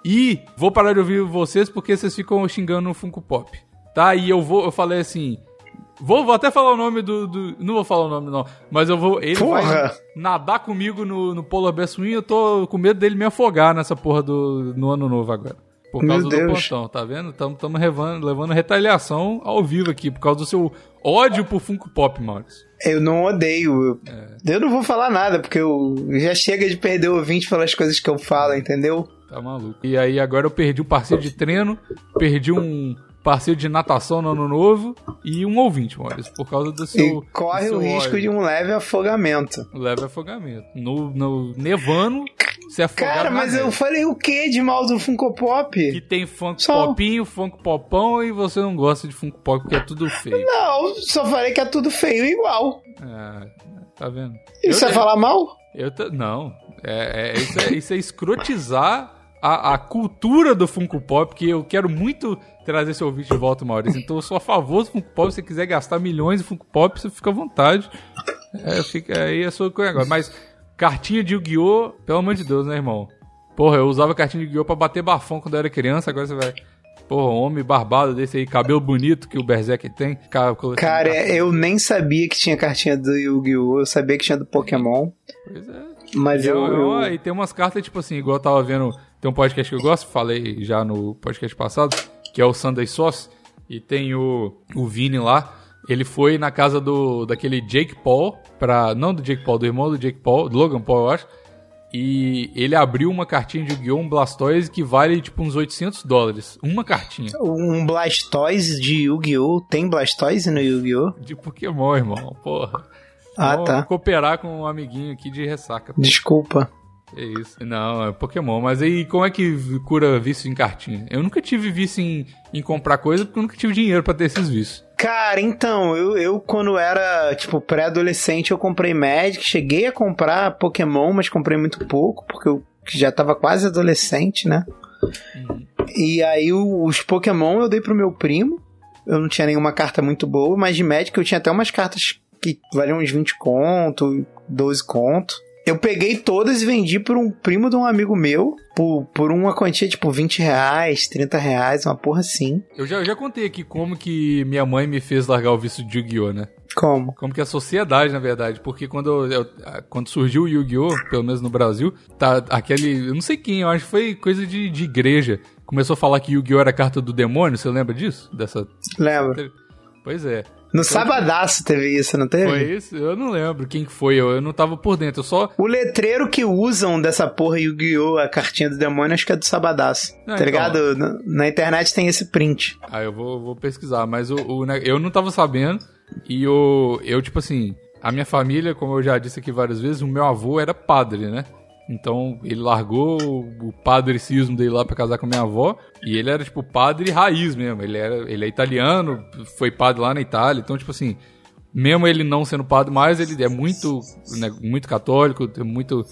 e vou parar de ouvir vocês porque vocês ficam xingando o Funko Pop. Tá, e eu vou, eu falei assim. Vou, vou até falar o nome do, do- Não vou falar o nome, não. Mas eu vou. Ele vai Porra! nadar comigo no, no Polar Bear Swing. Eu tô com medo dele me afogar nessa porra do, no ano novo agora. Por Meu causa do Deus. pontão, tá vendo? Tamo, tamo levando, levando retaliação ao vivo aqui, por causa do seu ódio por Funko Pop, Maurício. Eu não odeio. Eu não vou falar nada, porque eu já chega de perder o ouvinte pelas coisas que eu falo, entendeu? Tá maluco. E aí agora eu perdi um parceiro de treino, perdi um parceiro de natação no ano novo e um ouvinte, Maurício, por causa do seu. e corre do o seu risco ódio. de um leve afogamento. Leve afogamento. No, no nevando, se afogar Cara, na mas eu falei o que de mal do Funko Pop? Que tem Funko Só- Popinho, Funko Popão e você não gosta de Funko Pop porque é tudo feio. Não, só falei que é tudo feio igual. É, tá vendo? E Eu tenho- falar mal? Eu não. É, é- isso, é, isso é escrotizar a, a cultura do Funko Pop, que eu quero muito trazer seu ouvinte de volta, Maurício. Então eu sou a favor do Funko Pop. Se você quiser gastar milhões de Funko Pop, você fica à vontade. É, fica aí a sua coisa agora. Mas cartinha de Yu-Gi-Oh!, pelo amor de Deus, né, irmão? Porra, eu usava cartinha de Yu-Gi-Oh! pra bater bafão quando eu era criança, agora você vai. Porra, homem barbado desse aí, cabelo bonito que o Berserk tem. Cara, Cara, eu nem sabia que tinha cartinha do Yu-Gi-Oh! Eu sabia que tinha do Pokémon. Pois é. Mas E, eu. eu- eu- e tem umas cartas, tipo assim, igual eu tava vendo. Tem um podcast que eu gosto, falei já no podcast passado, que é o Sunday Sauce. E tem o, o Vini lá. Ele foi na casa do daquele Jake Paul, pra, não do Jake Paul, do irmão do Jake Paul, do Logan Paul, eu acho. E ele abriu uma cartinha de Yu-Gi-Oh! um Blastoise que vale tipo uns 800 dólares. Uma cartinha. Um Blastoise de Yu-Gi-Oh! Tem Blastoise no Yu-Gi-Oh! De Pokémon, irmão. Porra. Ah, Vou tá. cooperar com um amiguinho aqui de ressaca. Desculpa. É isso. Não, é Pokémon. Mas aí, como é que cura vício em cartinha? Eu nunca tive vício em, em comprar coisa porque eu nunca tive dinheiro pra ter esses vícios. Cara, então, eu, eu quando era, tipo, pré-adolescente, eu comprei Magic, cheguei a comprar Pokémon, mas comprei muito pouco, porque eu já tava quase adolescente, né? E aí os Pokémon eu dei pro meu primo, eu não tinha nenhuma carta muito boa, mas de Magic eu tinha até umas cartas que valiam uns 20 conto, 12 conto. Eu peguei todas e vendi por um primo de um amigo meu, por, por uma quantia tipo 20 reais, 30 reais, uma porra assim. Eu já, eu já contei aqui como que minha mãe me fez largar o vício de Yu-Gi-Oh, né? Como? Como que a sociedade, na verdade, porque quando, eu- quando surgiu o Yu-Gi-Oh, pelo menos no Brasil, tá aquele, eu não sei quem, eu acho que foi coisa de, de igreja, começou a falar que Yu-Gi-Oh era a carta do demônio, você lembra disso? Dessa... Lembra? Pois é. No Sabadaço teve isso, não teve? Foi isso? Eu não lembro quem que foi, eu, eu não tava por dentro, eu só... O letreiro que usam dessa porra Yu-Gi-Oh! a cartinha do demônio, acho que é do Sabadaço. Ah, tá então. ligado? Na, na internet tem esse print. Ah, eu vou, vou pesquisar, mas o, o eu não tava sabendo e o, eu, tipo assim, a minha família, como eu já disse aqui várias vezes, o meu avô era padre, né? Então ele largou o padrecismo dele lá pra casar com a minha avó e ele era, tipo, padre raiz mesmo. Ele, era, ele é italiano, foi padre lá na Itália, então, tipo assim, mesmo ele não sendo padre mais, ele é muito, né, muito católico, tem muito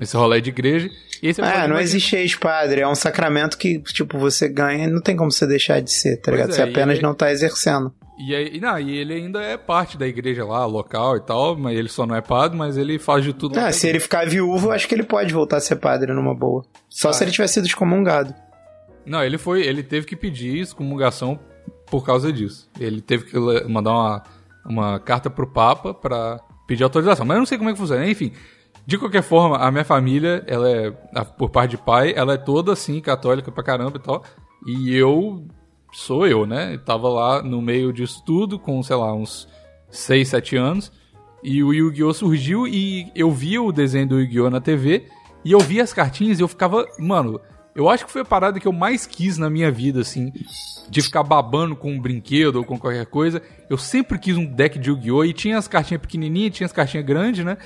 esse rolê de igreja. E esse é padre não existe ex-padre. É um sacramento que, tipo, você ganha e não tem como você deixar de ser, tá Pois ligado? é, você apenas e- não tá exercendo. E, aí, e não, e ele ainda é parte da igreja lá, local e tal, mas ele só não é padre, mas ele faz de tudo. Ah, se ele ficar viúvo, acho que ele pode voltar a ser padre numa boa. Só Ah, se ele tivesse sido excomungado. Não, ele foi, ele teve que pedir excomungação por causa disso. Ele teve que mandar uma, uma carta pro Papa pra pedir autorização. Mas eu não sei como é que funciona. Enfim, de qualquer forma, a minha família, ela é, por parte de pai, ela é toda assim, católica pra caramba e tal. E eu sou eu, né? Eu tava lá no meio disso tudo, com, sei lá, uns 6, 7 anos. E o Yu-Gi-Oh! surgiu e eu via o desenho do Yu-Gi-Oh! na TV. E eu via as cartinhas e eu ficava. Mano, eu acho que foi a parada que eu mais quis na minha vida, assim. De ficar babando com um brinquedo ou com qualquer coisa. Eu sempre quis um deck de Yu-Gi-Oh! E tinha as cartinhas pequenininhas, tinha as cartinhas grandes, né?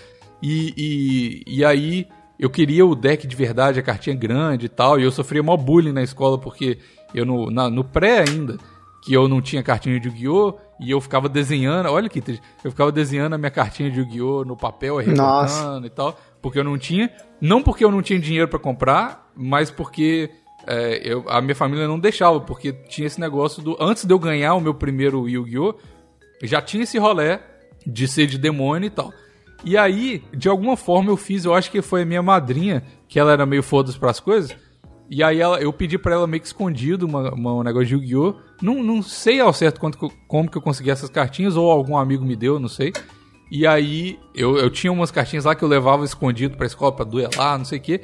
E, e, e aí eu queria o deck de verdade, a cartinha grande e tal. E eu sofria mó bullying na escola porque eu no, na- no pré ainda que eu não tinha cartinha de Yu-Gi-Oh! e eu ficava desenhando, olha que triste, eu ficava desenhando a minha cartinha de Yu-Gi-Oh! no papel, recortando e tal, porque eu não tinha, não porque eu não tinha dinheiro pra comprar, mas porque é, eu- a minha família não deixava, porque tinha esse negócio do, antes de eu ganhar o meu primeiro Yu-Gi-Oh! já tinha esse rolê de ser de demônio e tal. E aí, de alguma forma eu fiz, eu acho que foi a minha madrinha, que ela era meio foda-se pras coisas, E aí ela, eu pedi pra ela meio que escondido uma, uma- um negócio de Yu-Gi-Oh! Não, não sei ao certo quanto como que eu consegui essas cartinhas, ou algum amigo me deu, não sei. E aí eu, eu tinha umas cartinhas lá que eu levava escondido pra escola pra duelar, não sei o quê.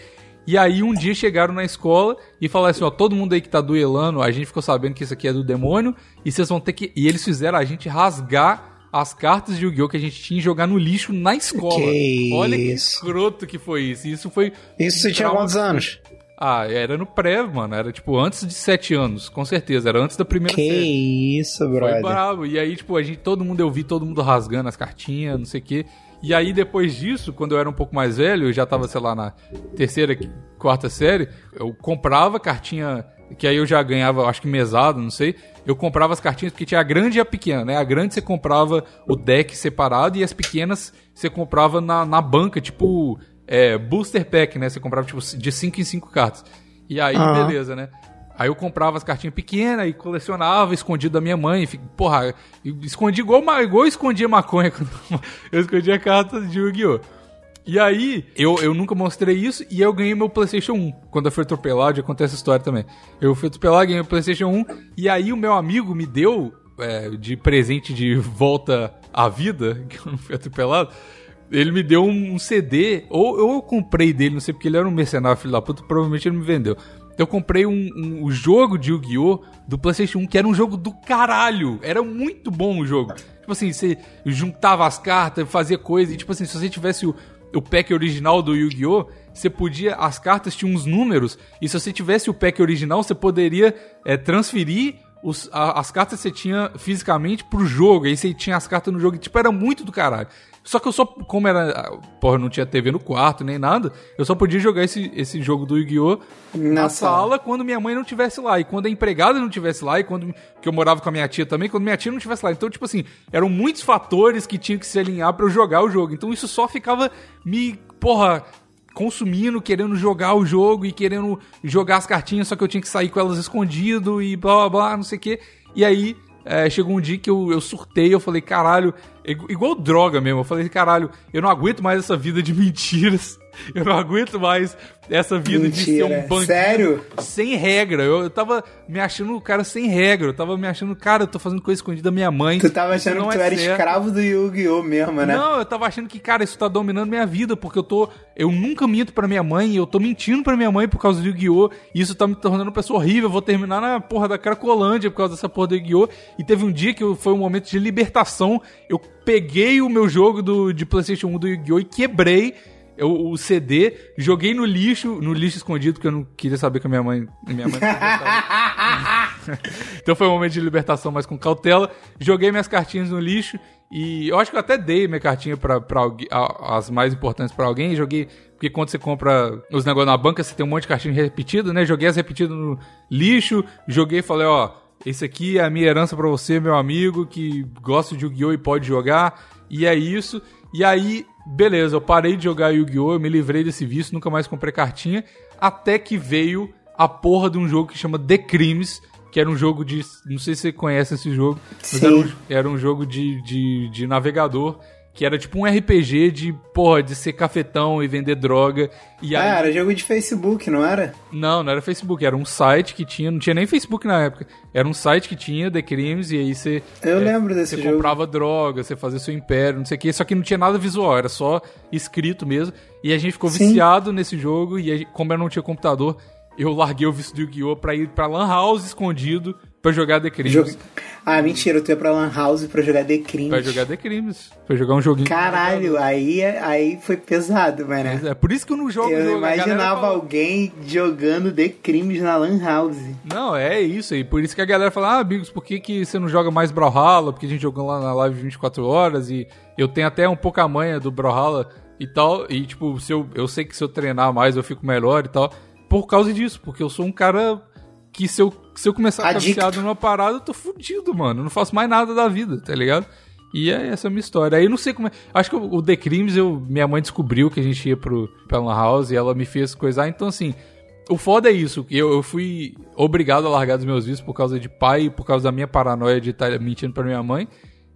E aí um dia chegaram na escola e falaram assim, ó, todo mundo aí que tá duelando, a gente ficou sabendo que isso aqui é do demônio, e vocês vão ter que. E eles fizeram a gente rasgar as cartas de Yu-Gi-Oh! que a gente tinha e jogar no lixo na escola. Que Olha que isso. escroto que foi isso. Isso foi. Isso você tinha quantos anos? Ah, era no pré, mano. Era tipo antes de sete anos, com certeza. Era antes da primeira Que série. isso, Foi brother. bravo. E aí, tipo, a gente, todo mundo eu vi, todo mundo rasgando as cartinhas, não sei o quê. E aí, depois disso, quando eu era um pouco mais velho, eu já tava, sei lá, na terceira, quarta série, eu comprava cartinha, que aí eu já ganhava, acho que mesado, não sei. Eu comprava as cartinhas porque tinha a grande e a pequena, né? A grande você comprava o deck separado e as pequenas você comprava na, na banca, tipo, é, booster pack, né? Você comprava, tipo, de 5 em 5 cartas. E aí, Aham. beleza, né? Aí eu comprava as cartinhas pequenas e colecionava, escondido da minha mãe. Fico- Porra, escondi igual, igual eu escondia maconha quando eu escondia cartas de Yu-Gi-Oh! E aí, eu, eu nunca mostrei isso e eu ganhei meu PlayStation 1. Quando eu fui atropelado, já contei essa história também. Eu fui atropelado, ganhei meu PlayStation 1 e aí o meu amigo me deu é, de presente de volta à vida, que eu não fui atropelado. Ele me deu um, CD, ou, ou eu comprei dele, não sei porque ele era um mercenário, filho da puta, provavelmente ele me vendeu. Eu comprei um, um- um jogo de Yu-Gi-Oh! do PlayStation 1, que era um jogo do caralho. Era muito bom o jogo. Tipo assim, você juntava as cartas, fazia coisa, e tipo assim, se você tivesse o, o pack original do Yu-Gi-Oh! Você podia. As cartas tinham uns números, e se você tivesse o pack original, você poderia é, transferir os- a- as cartas que você tinha fisicamente pro jogo. Aí você tinha as cartas no jogo, e, tipo, era muito do caralho. Só que eu só, como era. Porra, não tinha TV no quarto nem nada, eu só podia jogar esse, esse jogo do Yu-Gi-Oh! na sala quando minha mãe não tivesse lá. E quando a empregada não tivesse lá, e quando. que eu morava com a minha tia também, quando minha tia não tivesse lá. Então, tipo assim, eram muitos fatores que tinham que se alinhar pra eu jogar o jogo. Então isso só ficava me. Porra. Consumindo, querendo jogar o jogo e querendo jogar as cartinhas, só que eu tinha que sair com elas escondido e blá blá blá, não sei o quê. E aí, é, chegou um dia que eu, eu surtei, eu falei, caralho, igual droga mesmo. Eu falei, caralho, eu não aguento mais essa vida de mentiras. Eu não aguento mais essa vida de ser um Mentira. bandido Sério? sem regra. Eu, eu tava me achando o cara sem regra. Eu tava me achando, cara, eu tô fazendo coisa escondida da minha mãe. Tu tava achando que tu é era certo. escravo do Yu-Gi-Oh! mesmo, né? Não, eu tava achando que, cara, isso tá dominando minha vida, porque eu tô. Eu nunca minto pra minha mãe, eu tô mentindo pra minha mãe por causa do Yu-Gi-Oh! E isso tá me tornando uma pessoa horrível. Eu vou terminar na porra da Cracolândia por causa dessa porra do Yu-Gi-Oh! E teve um dia que eu- foi um momento de libertação. Eu peguei o meu jogo do, de PlayStation 1 do Yu-Gi-Oh! e quebrei. Eu- o CD, joguei no lixo, no lixo escondido, porque eu não queria saber que a minha mãe. Minha mãe. Então foi um momento de libertação, mas com cautela. Joguei minhas cartinhas no lixo e eu acho que eu até dei minha cartinha pra, pra alguém, a- as mais importantes pra alguém. Joguei, porque quando você compra os negócios na banca, você tem um monte de cartinha repetida, né? Joguei as repetidas no lixo, joguei e falei, ó, esse aqui é a minha herança pra você, meu amigo, que gosta de Yu-Gi-Oh! e pode jogar. E é isso. E aí, beleza, eu parei de jogar Yu-Gi-Oh! Eu me livrei desse vício, nunca mais comprei cartinha. Até que veio a porra de um jogo que chama The Crimes, que era um jogo de. Não sei se você conhece esse jogo, mas era um, era um jogo de, de, de navegador. Que era tipo um RPG de, porra, de ser cafetão e vender droga. E aí, Ah, era jogo de Facebook, não era? não, não era Facebook, era um site que tinha, não tinha nem Facebook na época. Era um site que tinha The Crimes e aí você. Eu lembro desse Você jogo. comprava droga, você fazia seu império, não sei o que, só que não tinha nada visual, era só escrito mesmo. E a gente ficou Sim. viciado nesse jogo e gente- como eu não tinha computador, eu larguei o vício do Yu-Gi-Oh! pra ir pra Lan House escondido pra jogar The Crimes. Ah, mentira, tu ia pra Lan House pra jogar The Crimes. Pra jogar The Crimes. Pra jogar um joguinho. Caralho, aí, aí foi pesado, mano. É por isso que eu não jogo Eu jogo. imaginava fala- alguém jogando The Crimes na Lan House. Não, é isso aí. Por isso que a galera fala, ah, Bigos, por que, que você não joga mais Brawlhalla? Porque a gente jogou lá na live 24 horas e eu tenho até um pouco a manha do Brawlhalla e tal. E, tipo, se eu, eu sei que se eu treinar mais eu fico melhor e tal. Por causa disso, porque eu sou um cara que se eu, se eu começar a ficar Adicto. viciado numa parada, eu tô fudido, mano. Eu não faço mais nada da vida, tá ligado? E é essa a minha história. Aí eu não sei como é. Acho que o The Crimes, eu, minha mãe descobriu que a gente ia pro, pra Lan House e ela me fez coisar. Então, assim, o foda é isso. que Eu, eu fui obrigado a largar dos meus vícios por causa de pai e por causa da minha paranoia de estar mentindo pra minha mãe.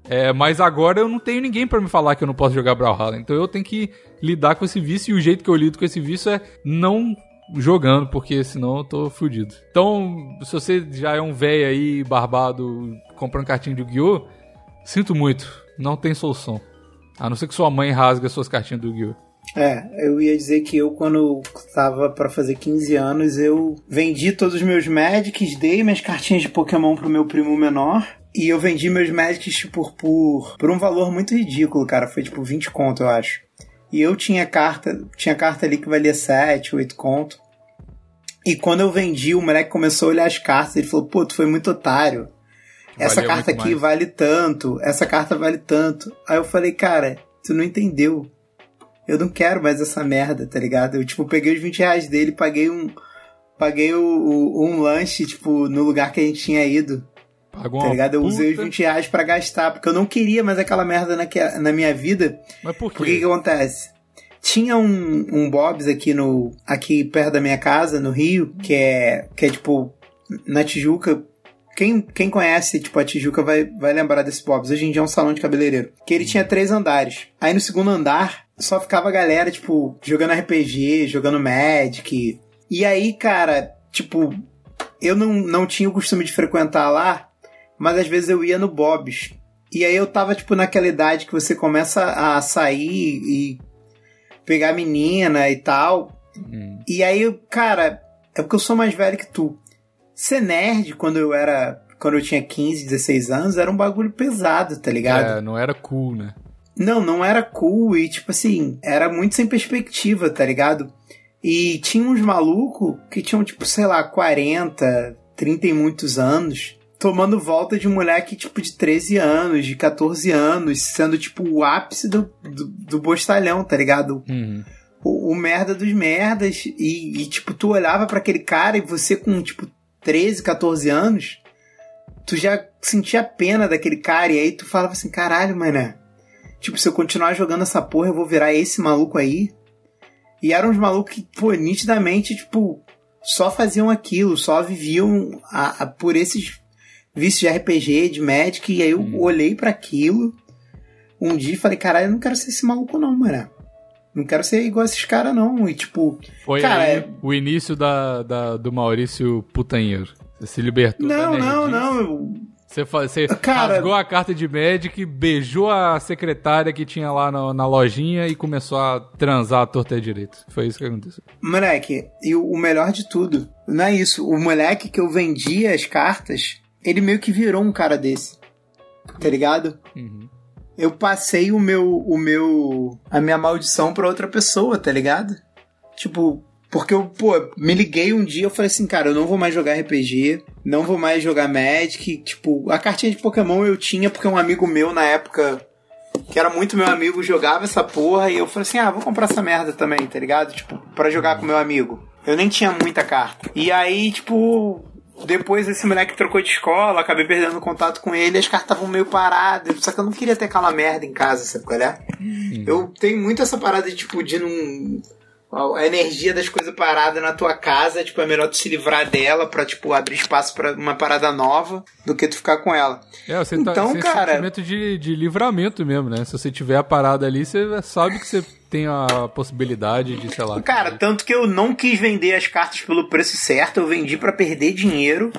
É, mas agora eu não tenho ninguém pra me falar que eu não posso jogar Brawlhalla. Então eu tenho que lidar com esse vício e o jeito que eu lido com esse vício é não jogando, porque senão eu tô fudido. Então, se você já é um velho aí, barbado, comprando cartinha de Yu-Gi-Oh!, sinto muito, não tem solução. A não ser que sua mãe rasgue suas cartinhas do Yu-Gi-Oh! É, eu ia dizer que eu, quando tava para fazer 15 anos, eu vendi todos os meus Magics, dei minhas cartinhas de Pokémon pro meu primo menor. E eu vendi meus Magics tipo, por, por um valor muito ridículo, cara. Foi tipo 20 conto, eu acho. E eu tinha carta, tinha carta ali que valia 7, 8 conto. E quando eu vendi, o moleque começou a olhar as cartas, ele falou: "Pô, tu foi muito otário. Essa Valia carta aqui mais." vale tanto, essa carta vale tanto". Aí eu falei: "Cara, tu não entendeu. Eu não quero mais essa merda, tá ligado? Eu tipo peguei os 20 reais dele, paguei um paguei o, o- um lanche tipo no lugar que a gente tinha ido. Pagou Tá ligado? Eu usei os puta- 20 reais pra gastar, porque eu não queria mais aquela merda na, que- na minha vida. Mas por quê? Por que que acontece? Tinha um, um Bob's aqui no aqui perto da minha casa, no Rio, que é que é tipo na Tijuca. Quem, quem conhece, tipo, a Tijuca vai, vai lembrar desse Bob's. Hoje em dia é um salão de cabeleireiro. Que ele tinha três andares. Aí no segundo andar, só ficava a galera, tipo, jogando RPG, jogando Magic. E aí, cara, tipo, eu não, não tinha o costume de frequentar lá, mas às vezes eu ia no Bob's. E aí eu tava, tipo, naquela idade que você começa a sair e pegar menina e tal. Hum. E aí, cara, é porque eu sou mais velho que tu. Ser nerd quando eu era. Quando eu tinha 15, 16 anos, era um bagulho pesado, tá ligado? É, não era cool, né? Não, não era cool e, tipo assim, era muito sem perspectiva, tá ligado? E tinha uns malucos que tinham, tipo, sei lá, 40, 30 e muitos anos, tomando volta de um moleque, tipo, de 13 anos, de 14 anos, sendo, tipo, o ápice do, do, do bostalhão, tá ligado? Uhum. O, o merda dos merdas. E, e, tipo, tu olhava pra aquele cara e você com, tipo, 13, 14 anos, tu já sentia pena daquele cara e aí tu falava assim, caralho, mané. Tipo, se eu continuar jogando essa porra, eu vou virar esse maluco aí. E eram uns malucos que, pô, nitidamente, tipo, só faziam aquilo, só viviam a- a- por esses vícios de RPG, de Magic, e aí eu Hum. olhei pra aquilo um dia e falei, caralho, eu não quero ser esse maluco não, mano. Não quero ser igual a esses caras não. E tipo, Foi Cara, aí é- o início da, da- do Maurício putanheiro. Você se libertou não, não, nerdice. não. eu- Você, você Cara- rasgou a carta de Magic, beijou a secretária que tinha lá na, na lojinha e começou a transar a torta e direito. Foi isso que aconteceu. Moleque, e o melhor de tudo, não é isso. O moleque que eu vendia as cartas, ele meio que virou um cara desse. Tá ligado? Uhum. Eu passei o meu. o meu. a minha maldição pra outra pessoa, tá ligado? Tipo, porque eu, pô, me liguei um dia eu falei assim, cara, eu não vou mais jogar RPG, não vou mais jogar Magic. Tipo, a cartinha de Pokémon eu tinha porque um amigo meu na época, que era muito meu amigo, jogava essa porra e eu falei assim, ah, vou comprar essa merda também, tá ligado? Tipo, pra jogar com meu amigo. Eu nem tinha muita carta. E aí, tipo, depois esse moleque trocou de escola, acabei perdendo contato com ele, as cartas estavam meio paradas, só que eu não queria ter aquela merda em casa, sabe qual é? Eu tenho muito essa parada de, tipo, de não. A energia das coisas paradas na tua casa, tipo, é melhor tu se livrar dela pra, tipo, abrir espaço pra uma parada nova do que tu ficar com ela. É, você tá Então, você cara- tem sentimento de, de livramento mesmo, né? Se você tiver a parada ali, você sabe que você tem a possibilidade de, sei lá. Cara, tanto que eu não quis vender as cartas pelo preço certo, eu vendi pra perder dinheiro.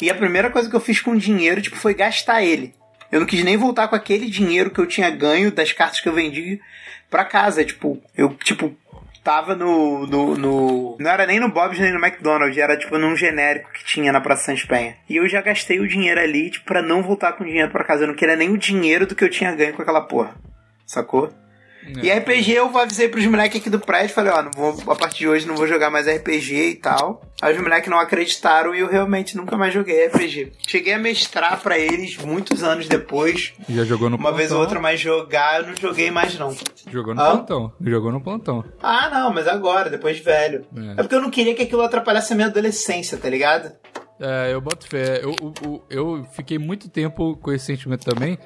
E a primeira coisa que eu fiz com o dinheiro, tipo, foi gastar ele. Eu não quis nem voltar com aquele dinheiro que eu tinha ganho das cartas que eu vendi pra casa. Tipo, eu, tipo, tava no, no, no- Não era nem no Bob's nem no McDonald's, era tipo num genérico que tinha na Praça Santos Penha. E eu já gastei o dinheiro ali, tipo, pra não voltar com o dinheiro pra casa. Eu não queria nem o dinheiro do que eu tinha ganho com aquela porra. Sacou? E RPG eu avisei pros moleques aqui do prédio, falei, ó, não vou, a partir de hoje não vou jogar mais RPG e tal. Aí os moleques não acreditaram e eu realmente nunca mais joguei RPG. Cheguei a mestrar pra eles muitos anos depois, Já jogou no uma vez ou plantão? outra, mas jogar eu não joguei mais não. Jogou no plantão. Jogou no plantão. Ah, não, mas agora, depois de velho. É. É, porque eu não queria que aquilo atrapalhasse a minha adolescência, tá ligado? É, eu boto fé. Eu, eu- eu fiquei muito tempo com esse sentimento também.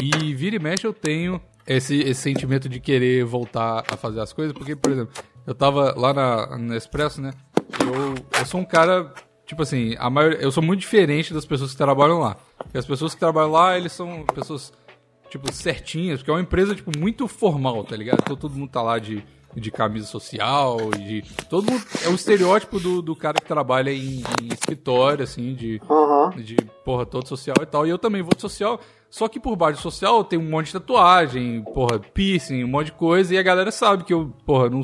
E vira e mexe eu tenho esse, esse sentimento de querer voltar a fazer as coisas. Porque, por exemplo, eu tava lá na, na Expresso, né? Eu, eu sou um cara, tipo assim, a maior, eu sou muito diferente das pessoas que trabalham lá. Porque as pessoas que trabalham lá, eles são pessoas, tipo, certinhas. Porque é uma empresa, tipo, muito formal, tá ligado? Então todo mundo tá lá de de camisa social, de. Todo mundo. É o estereótipo do, do cara que trabalha em, em escritório, assim, de. Aham. De porra, todo social e tal. E eu também vou de social. Só que por baixo social tem um monte de tatuagem, porra, piercing, um monte de coisa. E a galera sabe que eu, porra, não,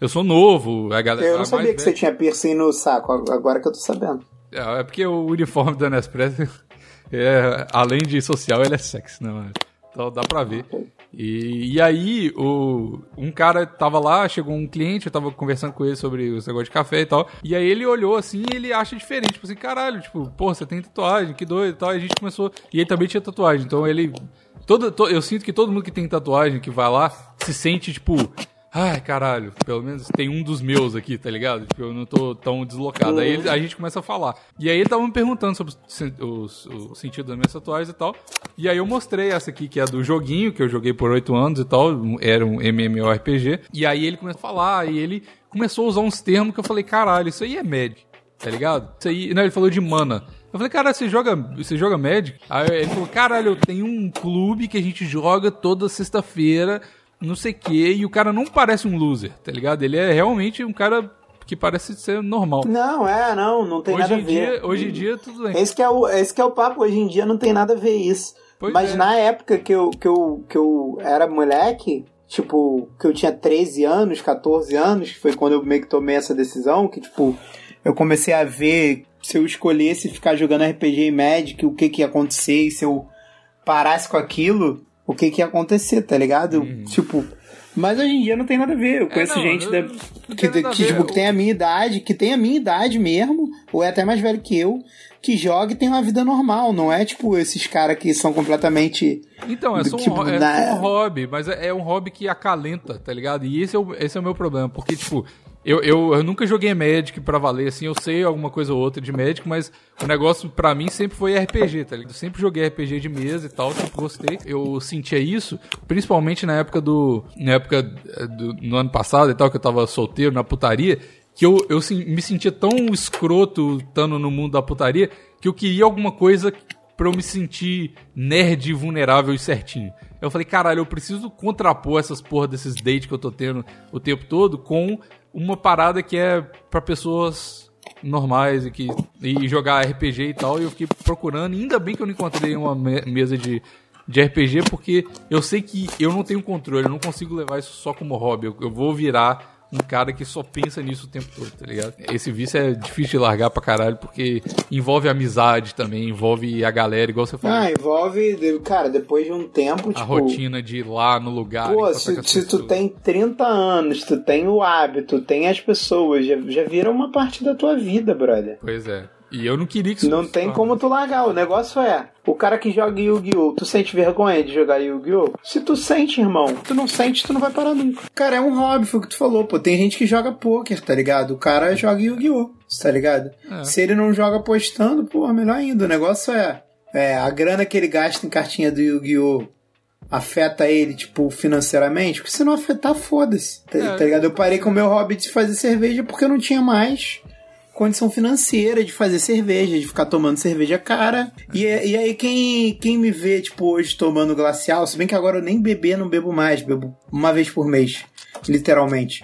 eu sou novo. A galera Eu não sabia que velha- você tinha piercing no saco, agora que eu tô sabendo. É, é porque o uniforme da Nespresso, é, além de social, ele é sexy, né, mano? Então dá pra ver. E, e aí, o, um cara tava lá, chegou um cliente, eu tava conversando com ele sobre os negócios de café e tal. E aí ele olhou assim e ele acha diferente. Tipo assim, caralho, tipo, pô, você tem tatuagem, que doido e tal. E a gente começou. E ele também tinha tatuagem. Então ele. Todo, to- eu sinto que todo mundo que tem tatuagem, que vai lá, se sente, tipo. Ai, caralho, pelo menos tem um dos meus aqui, tá ligado? Tipo, eu não tô tão deslocado. Aí ele- a gente começa a falar. E aí ele tava me perguntando sobre o sen- os- o, sentido das minhas tatuagens e tal. E aí eu mostrei essa aqui, que é do joguinho, que eu joguei por oito anos e tal. Era um MMORPG. E aí ele começou a falar, e ele começou a usar uns termos que eu falei, caralho, isso aí é Magic, tá ligado? Isso aí. Não, ele falou de mana. Eu falei, cara, você joga, você joga Magic? Aí ele falou, caralho, eu tenho um clube que a gente joga toda sexta-feira, não sei o quê, e o cara não parece um loser, tá ligado? Ele é realmente um cara que parece ser normal. Não, é, não, não tem Hoje nada a ver. dia, hoje em dia, tudo bem. Esse que, é o, esse que é o papo, hoje em dia não tem nada a ver isso. Pois Mas é. na época que eu, que, eu, que eu era moleque, tipo, que eu tinha 13 anos, 14 anos, que foi quando eu meio que tomei essa decisão, que tipo, eu comecei a ver se eu escolhesse ficar jogando RPG e Magic, o que que ia acontecer, e se eu parasse com aquilo, o que que ia acontecer, tá ligado? Tipo, mas hoje em dia não tem nada a ver. Eu conheço Uhum. não, gente não- da- não que, tem nada a que, ver. tipo, que tem a minha idade, que tem a minha idade mesmo, ou é até mais velho que eu, que joga e tem uma vida normal, não é tipo esses caras que são completamente. Então, é só um, Tipo, é na- só um hobby, mas é, é um hobby que acalenta, tá ligado? E esse é o, esse é o meu problema, porque, tipo, eu, eu, eu nunca joguei Magic pra valer, assim, eu sei alguma coisa ou outra de Magic, mas o negócio pra mim sempre foi RPG, tá ligado? Eu sempre joguei RPG de mesa e tal, sempre gostei. Eu sentia isso, principalmente na época do. Na época eh, do, no ano passado e tal, que eu tava solteiro na putaria, que eu, eu me sentia tão escroto estando no mundo da putaria que eu queria alguma coisa pra eu me sentir nerd, vulnerável e certinho. Eu falei, caralho, eu preciso contrapor essas porra desses dates que eu tô tendo o tempo todo com uma parada que é pra pessoas normais e que e jogar RPG e tal. E eu fiquei procurando, e ainda bem que eu não encontrei uma me- mesa de de RPG porque eu sei que eu não tenho controle, eu não consigo levar isso só como hobby. Eu, eu vou virar um cara que só pensa nisso o tempo todo, tá ligado? Esse vício é difícil de largar pra caralho porque envolve amizade também, envolve a galera, igual você falou. Ah, envolve. Cara, depois de um tempo, a tipo. rotina de ir lá no lugar. Pô, se, se tu tem 30 anos, tu tem o hábito, tem as pessoas, já, já vira uma parte da tua vida, brother. Pois é. E eu não queria que isso Não tem como tu largar. O negócio é, o cara que joga Yu-Gi-Oh! Tu sente vergonha de jogar Yu-Gi-Oh? Se tu sente, irmão, tu não sente, tu não vai parar nunca. Cara, é um hobby, foi o que tu falou, pô. Tem gente que joga poker, tá ligado? O cara joga Yu-Gi-Oh! Tá ligado? É. Se ele não joga apostando, pô, melhor ainda. O negócio é, é a grana que ele gasta em cartinha do Yu-Gi-Oh! afeta ele, tipo, financeiramente, porque se não afetar, foda-se. Tá, É. tá ligado? Eu parei com o meu hobby de fazer cerveja porque eu não tinha mais condição financeira de fazer cerveja, de ficar tomando cerveja cara. E, e aí, quem, quem me vê, tipo, hoje tomando glacial, se bem que agora eu nem beber, não bebo mais, bebo uma vez por mês, literalmente.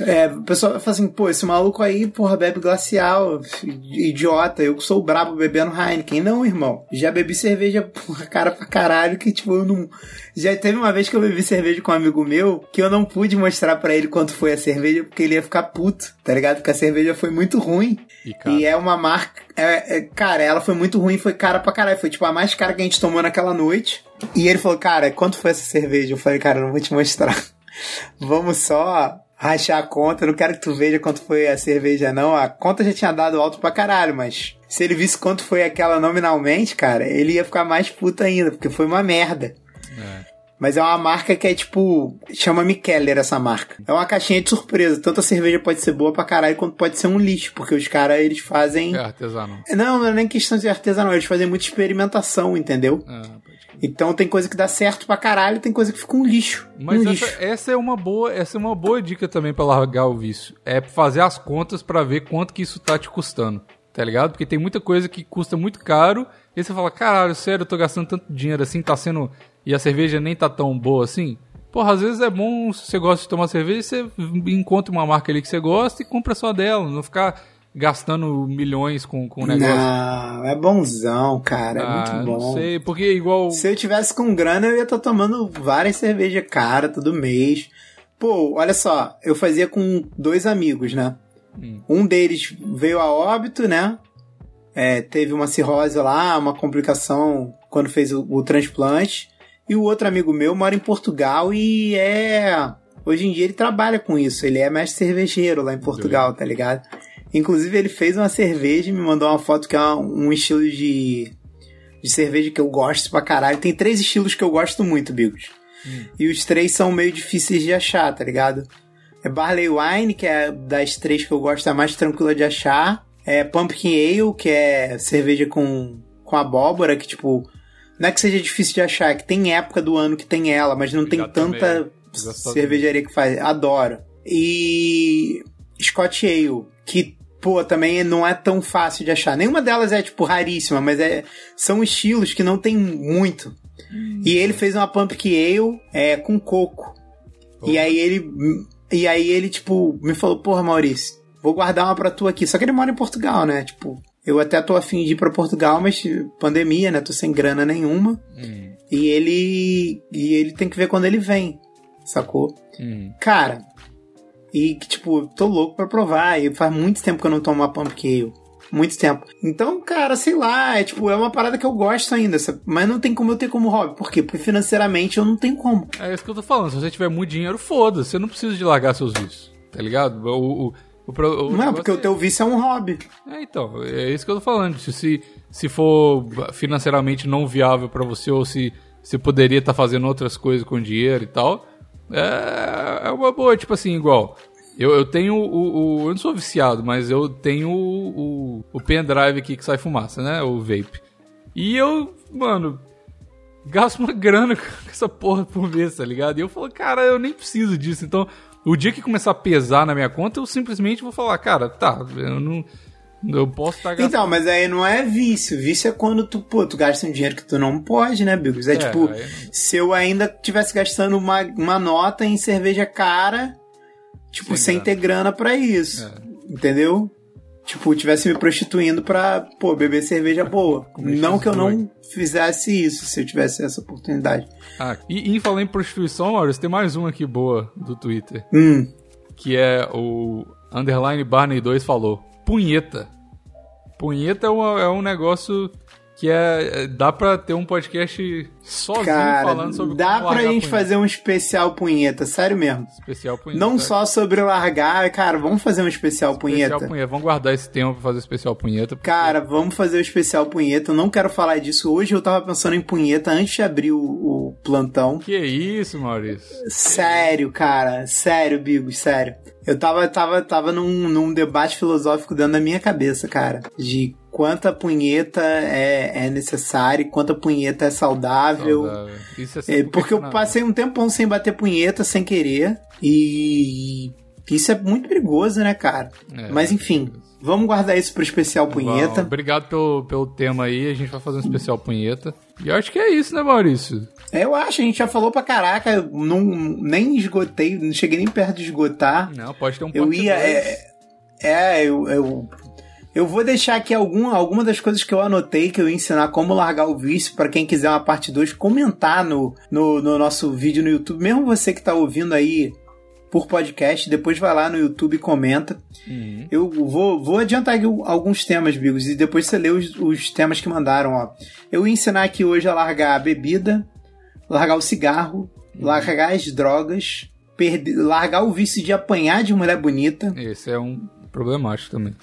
É, o pessoal fala assim, pô, esse maluco aí, porra, bebe glacial, idiota, eu que sou brabo bebendo Heineken. Não, irmão, já bebi cerveja, porra, cara pra caralho, que tipo, eu não... Já teve uma vez que eu bebi cerveja com um amigo meu, que eu não pude mostrar pra ele quanto foi a cerveja, porque ele ia ficar puto, tá ligado? Porque a cerveja foi muito ruim. E, E é uma marca. é- é- cara, ela foi muito ruim, foi cara pra caralho. Foi tipo a mais cara que a gente tomou naquela noite. E ele falou, cara, quanto foi essa cerveja? Eu falei, cara, eu não vou te mostrar. Vamos só rachar a conta. Eu não quero que tu veja quanto foi a cerveja, não. A conta já tinha dado alto pra caralho, mas se ele visse quanto foi aquela nominalmente, cara, ele ia ficar mais puto ainda, porque foi uma merda. é. Mas é uma marca que é tipo. Chama Mikeller essa marca. É uma caixinha de surpresa. Tanto a cerveja pode ser boa pra caralho quanto pode ser um lixo. Porque os caras, eles fazem. é artesanal. Não, não é nem questão de artesanal. Eles fazem muita experimentação, entendeu? Crer. Então tem coisa que dá certo pra caralho tem coisa que fica um lixo. Mas um essa, lixo. essa é uma boa, essa é uma boa dica também pra largar o vício. É fazer as contas pra ver quanto que isso tá te custando, tá ligado? Porque tem muita coisa que custa muito caro, e você fala, caralho, sério, eu tô gastando tanto dinheiro assim, tá sendo e a cerveja nem tá tão boa assim. Porra, às vezes é bom, se você gosta de tomar cerveja, você encontra uma marca ali que você gosta e compra só dela, não ficar gastando milhões com, o negócio. Não, é bonzão, cara. É Ah, muito bom. Não sei, porque igual. Se eu tivesse com grana, eu ia estar tomando várias cervejas cara todo mês. Pô, olha só, eu fazia com dois amigos, né? Hum. Um deles veio a óbito, né? É, teve uma cirrose lá, uma complicação quando fez o, o transplante. E o outro amigo meu mora em Portugal e é. Hoje em dia ele trabalha com isso. Ele é mestre cervejeiro lá em Portugal, tá ligado? Inclusive ele fez uma cerveja e me mandou uma foto que é um estilo de, de cerveja que eu gosto pra caralho. Tem três estilos que eu gosto muito, Bigos. E os três são meio difíceis de achar, tá ligado? É Barley Wine, que é das três que eu gosto, a mais tranquila de achar. É Pumpkin Ale, que é cerveja com, com abóbora, que tipo. Não é que seja difícil de achar, é que tem época do ano que tem ela, mas não tem Já também, tanta cervejaria que faz. Adoro. E. Scotch Ale, que, pô, também não é tão fácil de achar. Nenhuma delas é, tipo, raríssima, mas é, são estilos que não tem muito. E ele fez uma Pumpkin Ale é, com coco. E aí ele. E aí ele, tipo, me falou, porra, Maurício, vou guardar uma pra tu aqui. Só que ele mora em Portugal, né? Tipo, eu até tô afim de ir pra Portugal, mas pandemia, né? Tô sem grana nenhuma. Hum, E ele. E ele tem que ver quando ele vem. Sacou? hum. Cara. E que, tipo, tô louco pra provar. E faz muito tempo que eu não tomo uma Pumpkin Ale. Muito tempo. Então, cara, sei lá, é tipo, é uma parada que eu gosto ainda, sabe? mas não tem como eu ter como hobby. Por quê? Porque financeiramente eu não tenho como. É isso que eu tô falando. Se você tiver muito dinheiro, foda-se. Você não precisa de largar seus vícios. Tá ligado? O, o, o, pro- o Não é, porque o teu vício é um hobby. É, então, é isso que eu tô falando. Se- Se, for financeiramente não viável pra você, ou se você poderia estar fazendo outras coisas com dinheiro e tal, é, é uma boa, tipo assim, igual. Eu, eu tenho o, o- Eu não sou viciado, mas eu tenho o, o, o pendrive aqui que sai fumaça, né? O vape. E eu, mano, gasto uma grana com essa porra por mês, tá ligado? E eu falo, cara, eu nem preciso disso. Então, o dia que começar a pesar na minha conta, eu simplesmente vou falar, cara, tá, eu não. Eu posso estar gastando. Então, mas aí não é vício. Vício é quando tu, pô, tu gasta um dinheiro que tu não pode, né, Bigos? É, É, tipo, aí se eu ainda tivesse gastando uma, uma nota em cerveja cara, tipo, Sem sem, grana. ter grana pra isso. É. Entendeu? Tipo, tivesse me prostituindo pra, pô, beber cerveja boa. Não que eu não fizesse isso, se eu tivesse essa oportunidade. Ah, e, e em falar em prostituição, Maurício, tem mais uma aqui boa do Twitter. Hum. Que é o Underline Barney 2 falou. Punheta. Punheta é, uma- é um negócio que é, é- Dá pra ter um podcast sozinho Cara, falando sobre dá como pra largar gente punheta. fazer um especial punheta, sério mesmo. Especial punheta. Não só sobre largar, cara, vamos fazer um especial punheta. Especial punheta. Vamos guardar esse tema pra fazer especial punheta. porque- Cara, vamos fazer o especial punheta. Eu não quero falar disso hoje. Eu tava pensando em punheta antes de abrir o, o plantão. Que isso, Maurício? Sério, cara. Sério, Bigos, sério. Eu tava, tava, tava num, num debate filosófico dentro da minha cabeça, cara. De quanta punheta é, é necessária quanta punheta é saudável. Saudável. Isso é É, porque eu passei um tempão sem bater punheta, sem querer. E isso é muito perigoso, né, cara? É, Mas enfim, vamos guardar isso pro especial punheta. Bom, obrigado pelo, pelo tema aí. A gente vai fazer um especial punheta. E eu acho que é isso, né, Maurício? Eu acho, a gente já falou pra caraca, não, nem esgotei, não cheguei nem perto de esgotar. Não, pode ter um Eu ia. É, é, eu, eu. Eu vou deixar aqui algum, alguma das coisas que eu anotei que eu ia ensinar como largar o vício pra quem quiser uma parte 2 comentar no, no, no nosso vídeo no YouTube. Mesmo você que tá ouvindo aí por podcast, depois vai lá no YouTube e comenta. Uhum. Eu vou, vou adiantar aqui alguns temas, Bigos, e depois você lê os, os temas que mandaram, ó. Eu ia ensinar aqui hoje a largar a bebida, largar o cigarro, largar as drogas, perder, largar o vício de apanhar de mulher bonita, Esse é um problemático também.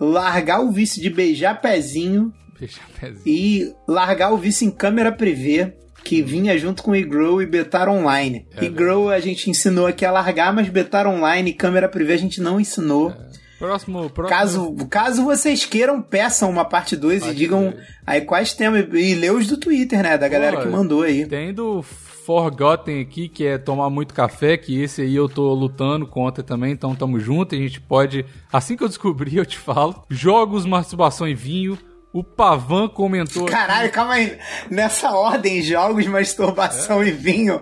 Largar o vício de beijar pezinho Fecha pezinho. e largar o vício em câmera privê, que vinha junto com o e-grow e betar online. É e-grow a gente ensinou aqui a largar, mas betar online e câmera privê a gente não ensinou. Próximo, próximo. Caso, caso vocês queiram, peçam uma parte 2 e digam dois. aí quais temas. E lê os do Twitter, né? Da galera Pô, que mandou aí. Tem do Forgotten aqui, que é tomar muito café, que esse aí eu tô lutando contra também, então tamo junto. A gente pode, assim que eu descobrir, eu te falo. Jogos, masturbação e vinho. O Pavan comentou. Caralho, calma aí. Nessa ordem, jogos, masturbação é. e vinho.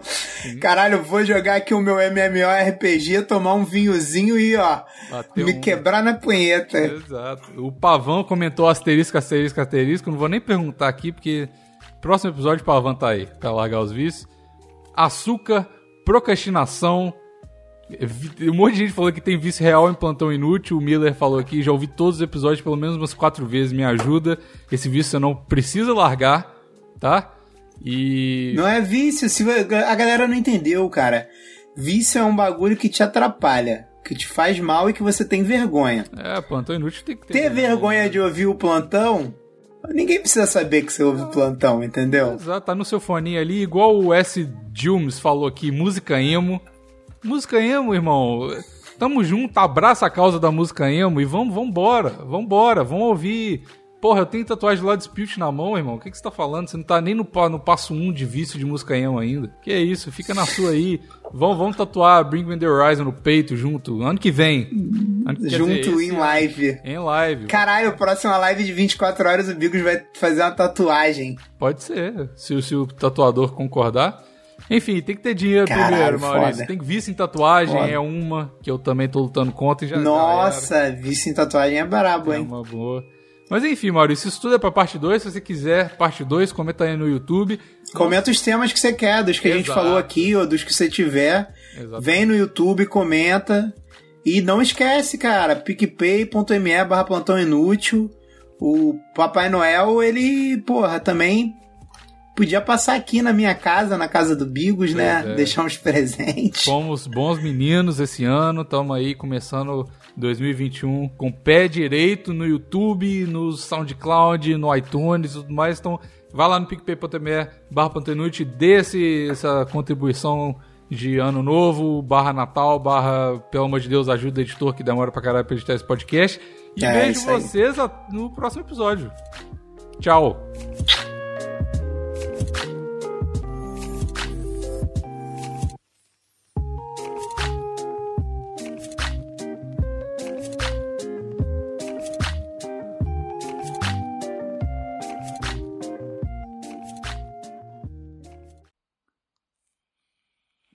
Caralho, vou jogar aqui o meu MMORPG, tomar um vinhozinho e, ó, Bateu me um... quebrar na punheta. Exato. O Pavão comentou asterisco, asterisco, asterisco. Não vou nem perguntar aqui, porque próximo episódio o Pavão tá aí, pra largar os vícios. Açúcar, procrastinação, um monte de gente falou que tem vice real em plantão inútil. O Miller falou aqui, já ouvi todos os episódios pelo menos umas quatro vezes. Me ajuda. Esse vício você não precisa largar, tá? E. Não é vício, se a galera não entendeu, cara. Vício é um bagulho que te atrapalha, que te faz mal e que você tem vergonha. É, plantão inútil tem que ter. Ter vergonha de ouvir o plantão Ninguém precisa saber que você ouve o plantão, entendeu? Exato, tá no seu fone ali, igual o S. Dilmes falou aqui, música emo. Música emo, irmão. Tamo junto, abraça a causa da música emo e vamos, vambora, vambora, vamos ouvir. Porra, eu tenho tatuagem lá de Spirit na mão, irmão. O que, que você tá falando? Você não tá nem no, no passo 1 um de vício de música emo ainda. Que é isso, fica na sua aí. Vamos, vamos tatuar Bring Me The Horizon no peito junto. Ano que vem. Ano que junto dizer, em live. Em live. Caralho, próxima live de 24 horas o Bigos vai fazer uma tatuagem. Pode ser, se, se o tatuador concordar. Enfim, tem que ter dinheiro Caralho, primeiro, Maurício. Foda. Tem que vício em tatuagem, foda. é uma que eu também tô lutando contra e já. Nossa, já vício em tatuagem é brabo, é hein? É uma boa. Mas enfim, Maurício, isso tudo é pra parte 2. Se você quiser parte 2, comenta aí no YouTube. Comenta os temas que você quer, dos que Exato. a gente falou aqui, ou dos que você tiver. Exatamente. Vem no YouTube, comenta. E não esquece, cara, picpay.me barra plantão inútil. O Papai Noel, ele, porra, também podia passar aqui na minha casa, na casa do Bigos, né? É. Deixar uns presentes. Fomos bons meninos esse ano, estamos aí começando 2021 com pé direito no YouTube, no SoundCloud, no iTunes e tudo mais. Então, vai lá no picpay.me barra Pantenute, dê essa contribuição de ano novo, barra Natal, barra, pelo amor de Deus, ajuda o editor que demora pra caralho pra editar esse podcast. E é, vejo vocês no próximo episódio. Tchau.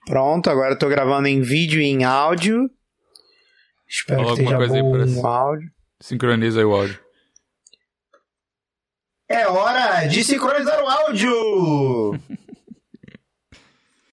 Pronto, agora eu tô gravando em vídeo e em áudio. Espero Fala que esteja bom o áudio. Sincroniza aí o áudio. É hora de sincronizar o áudio!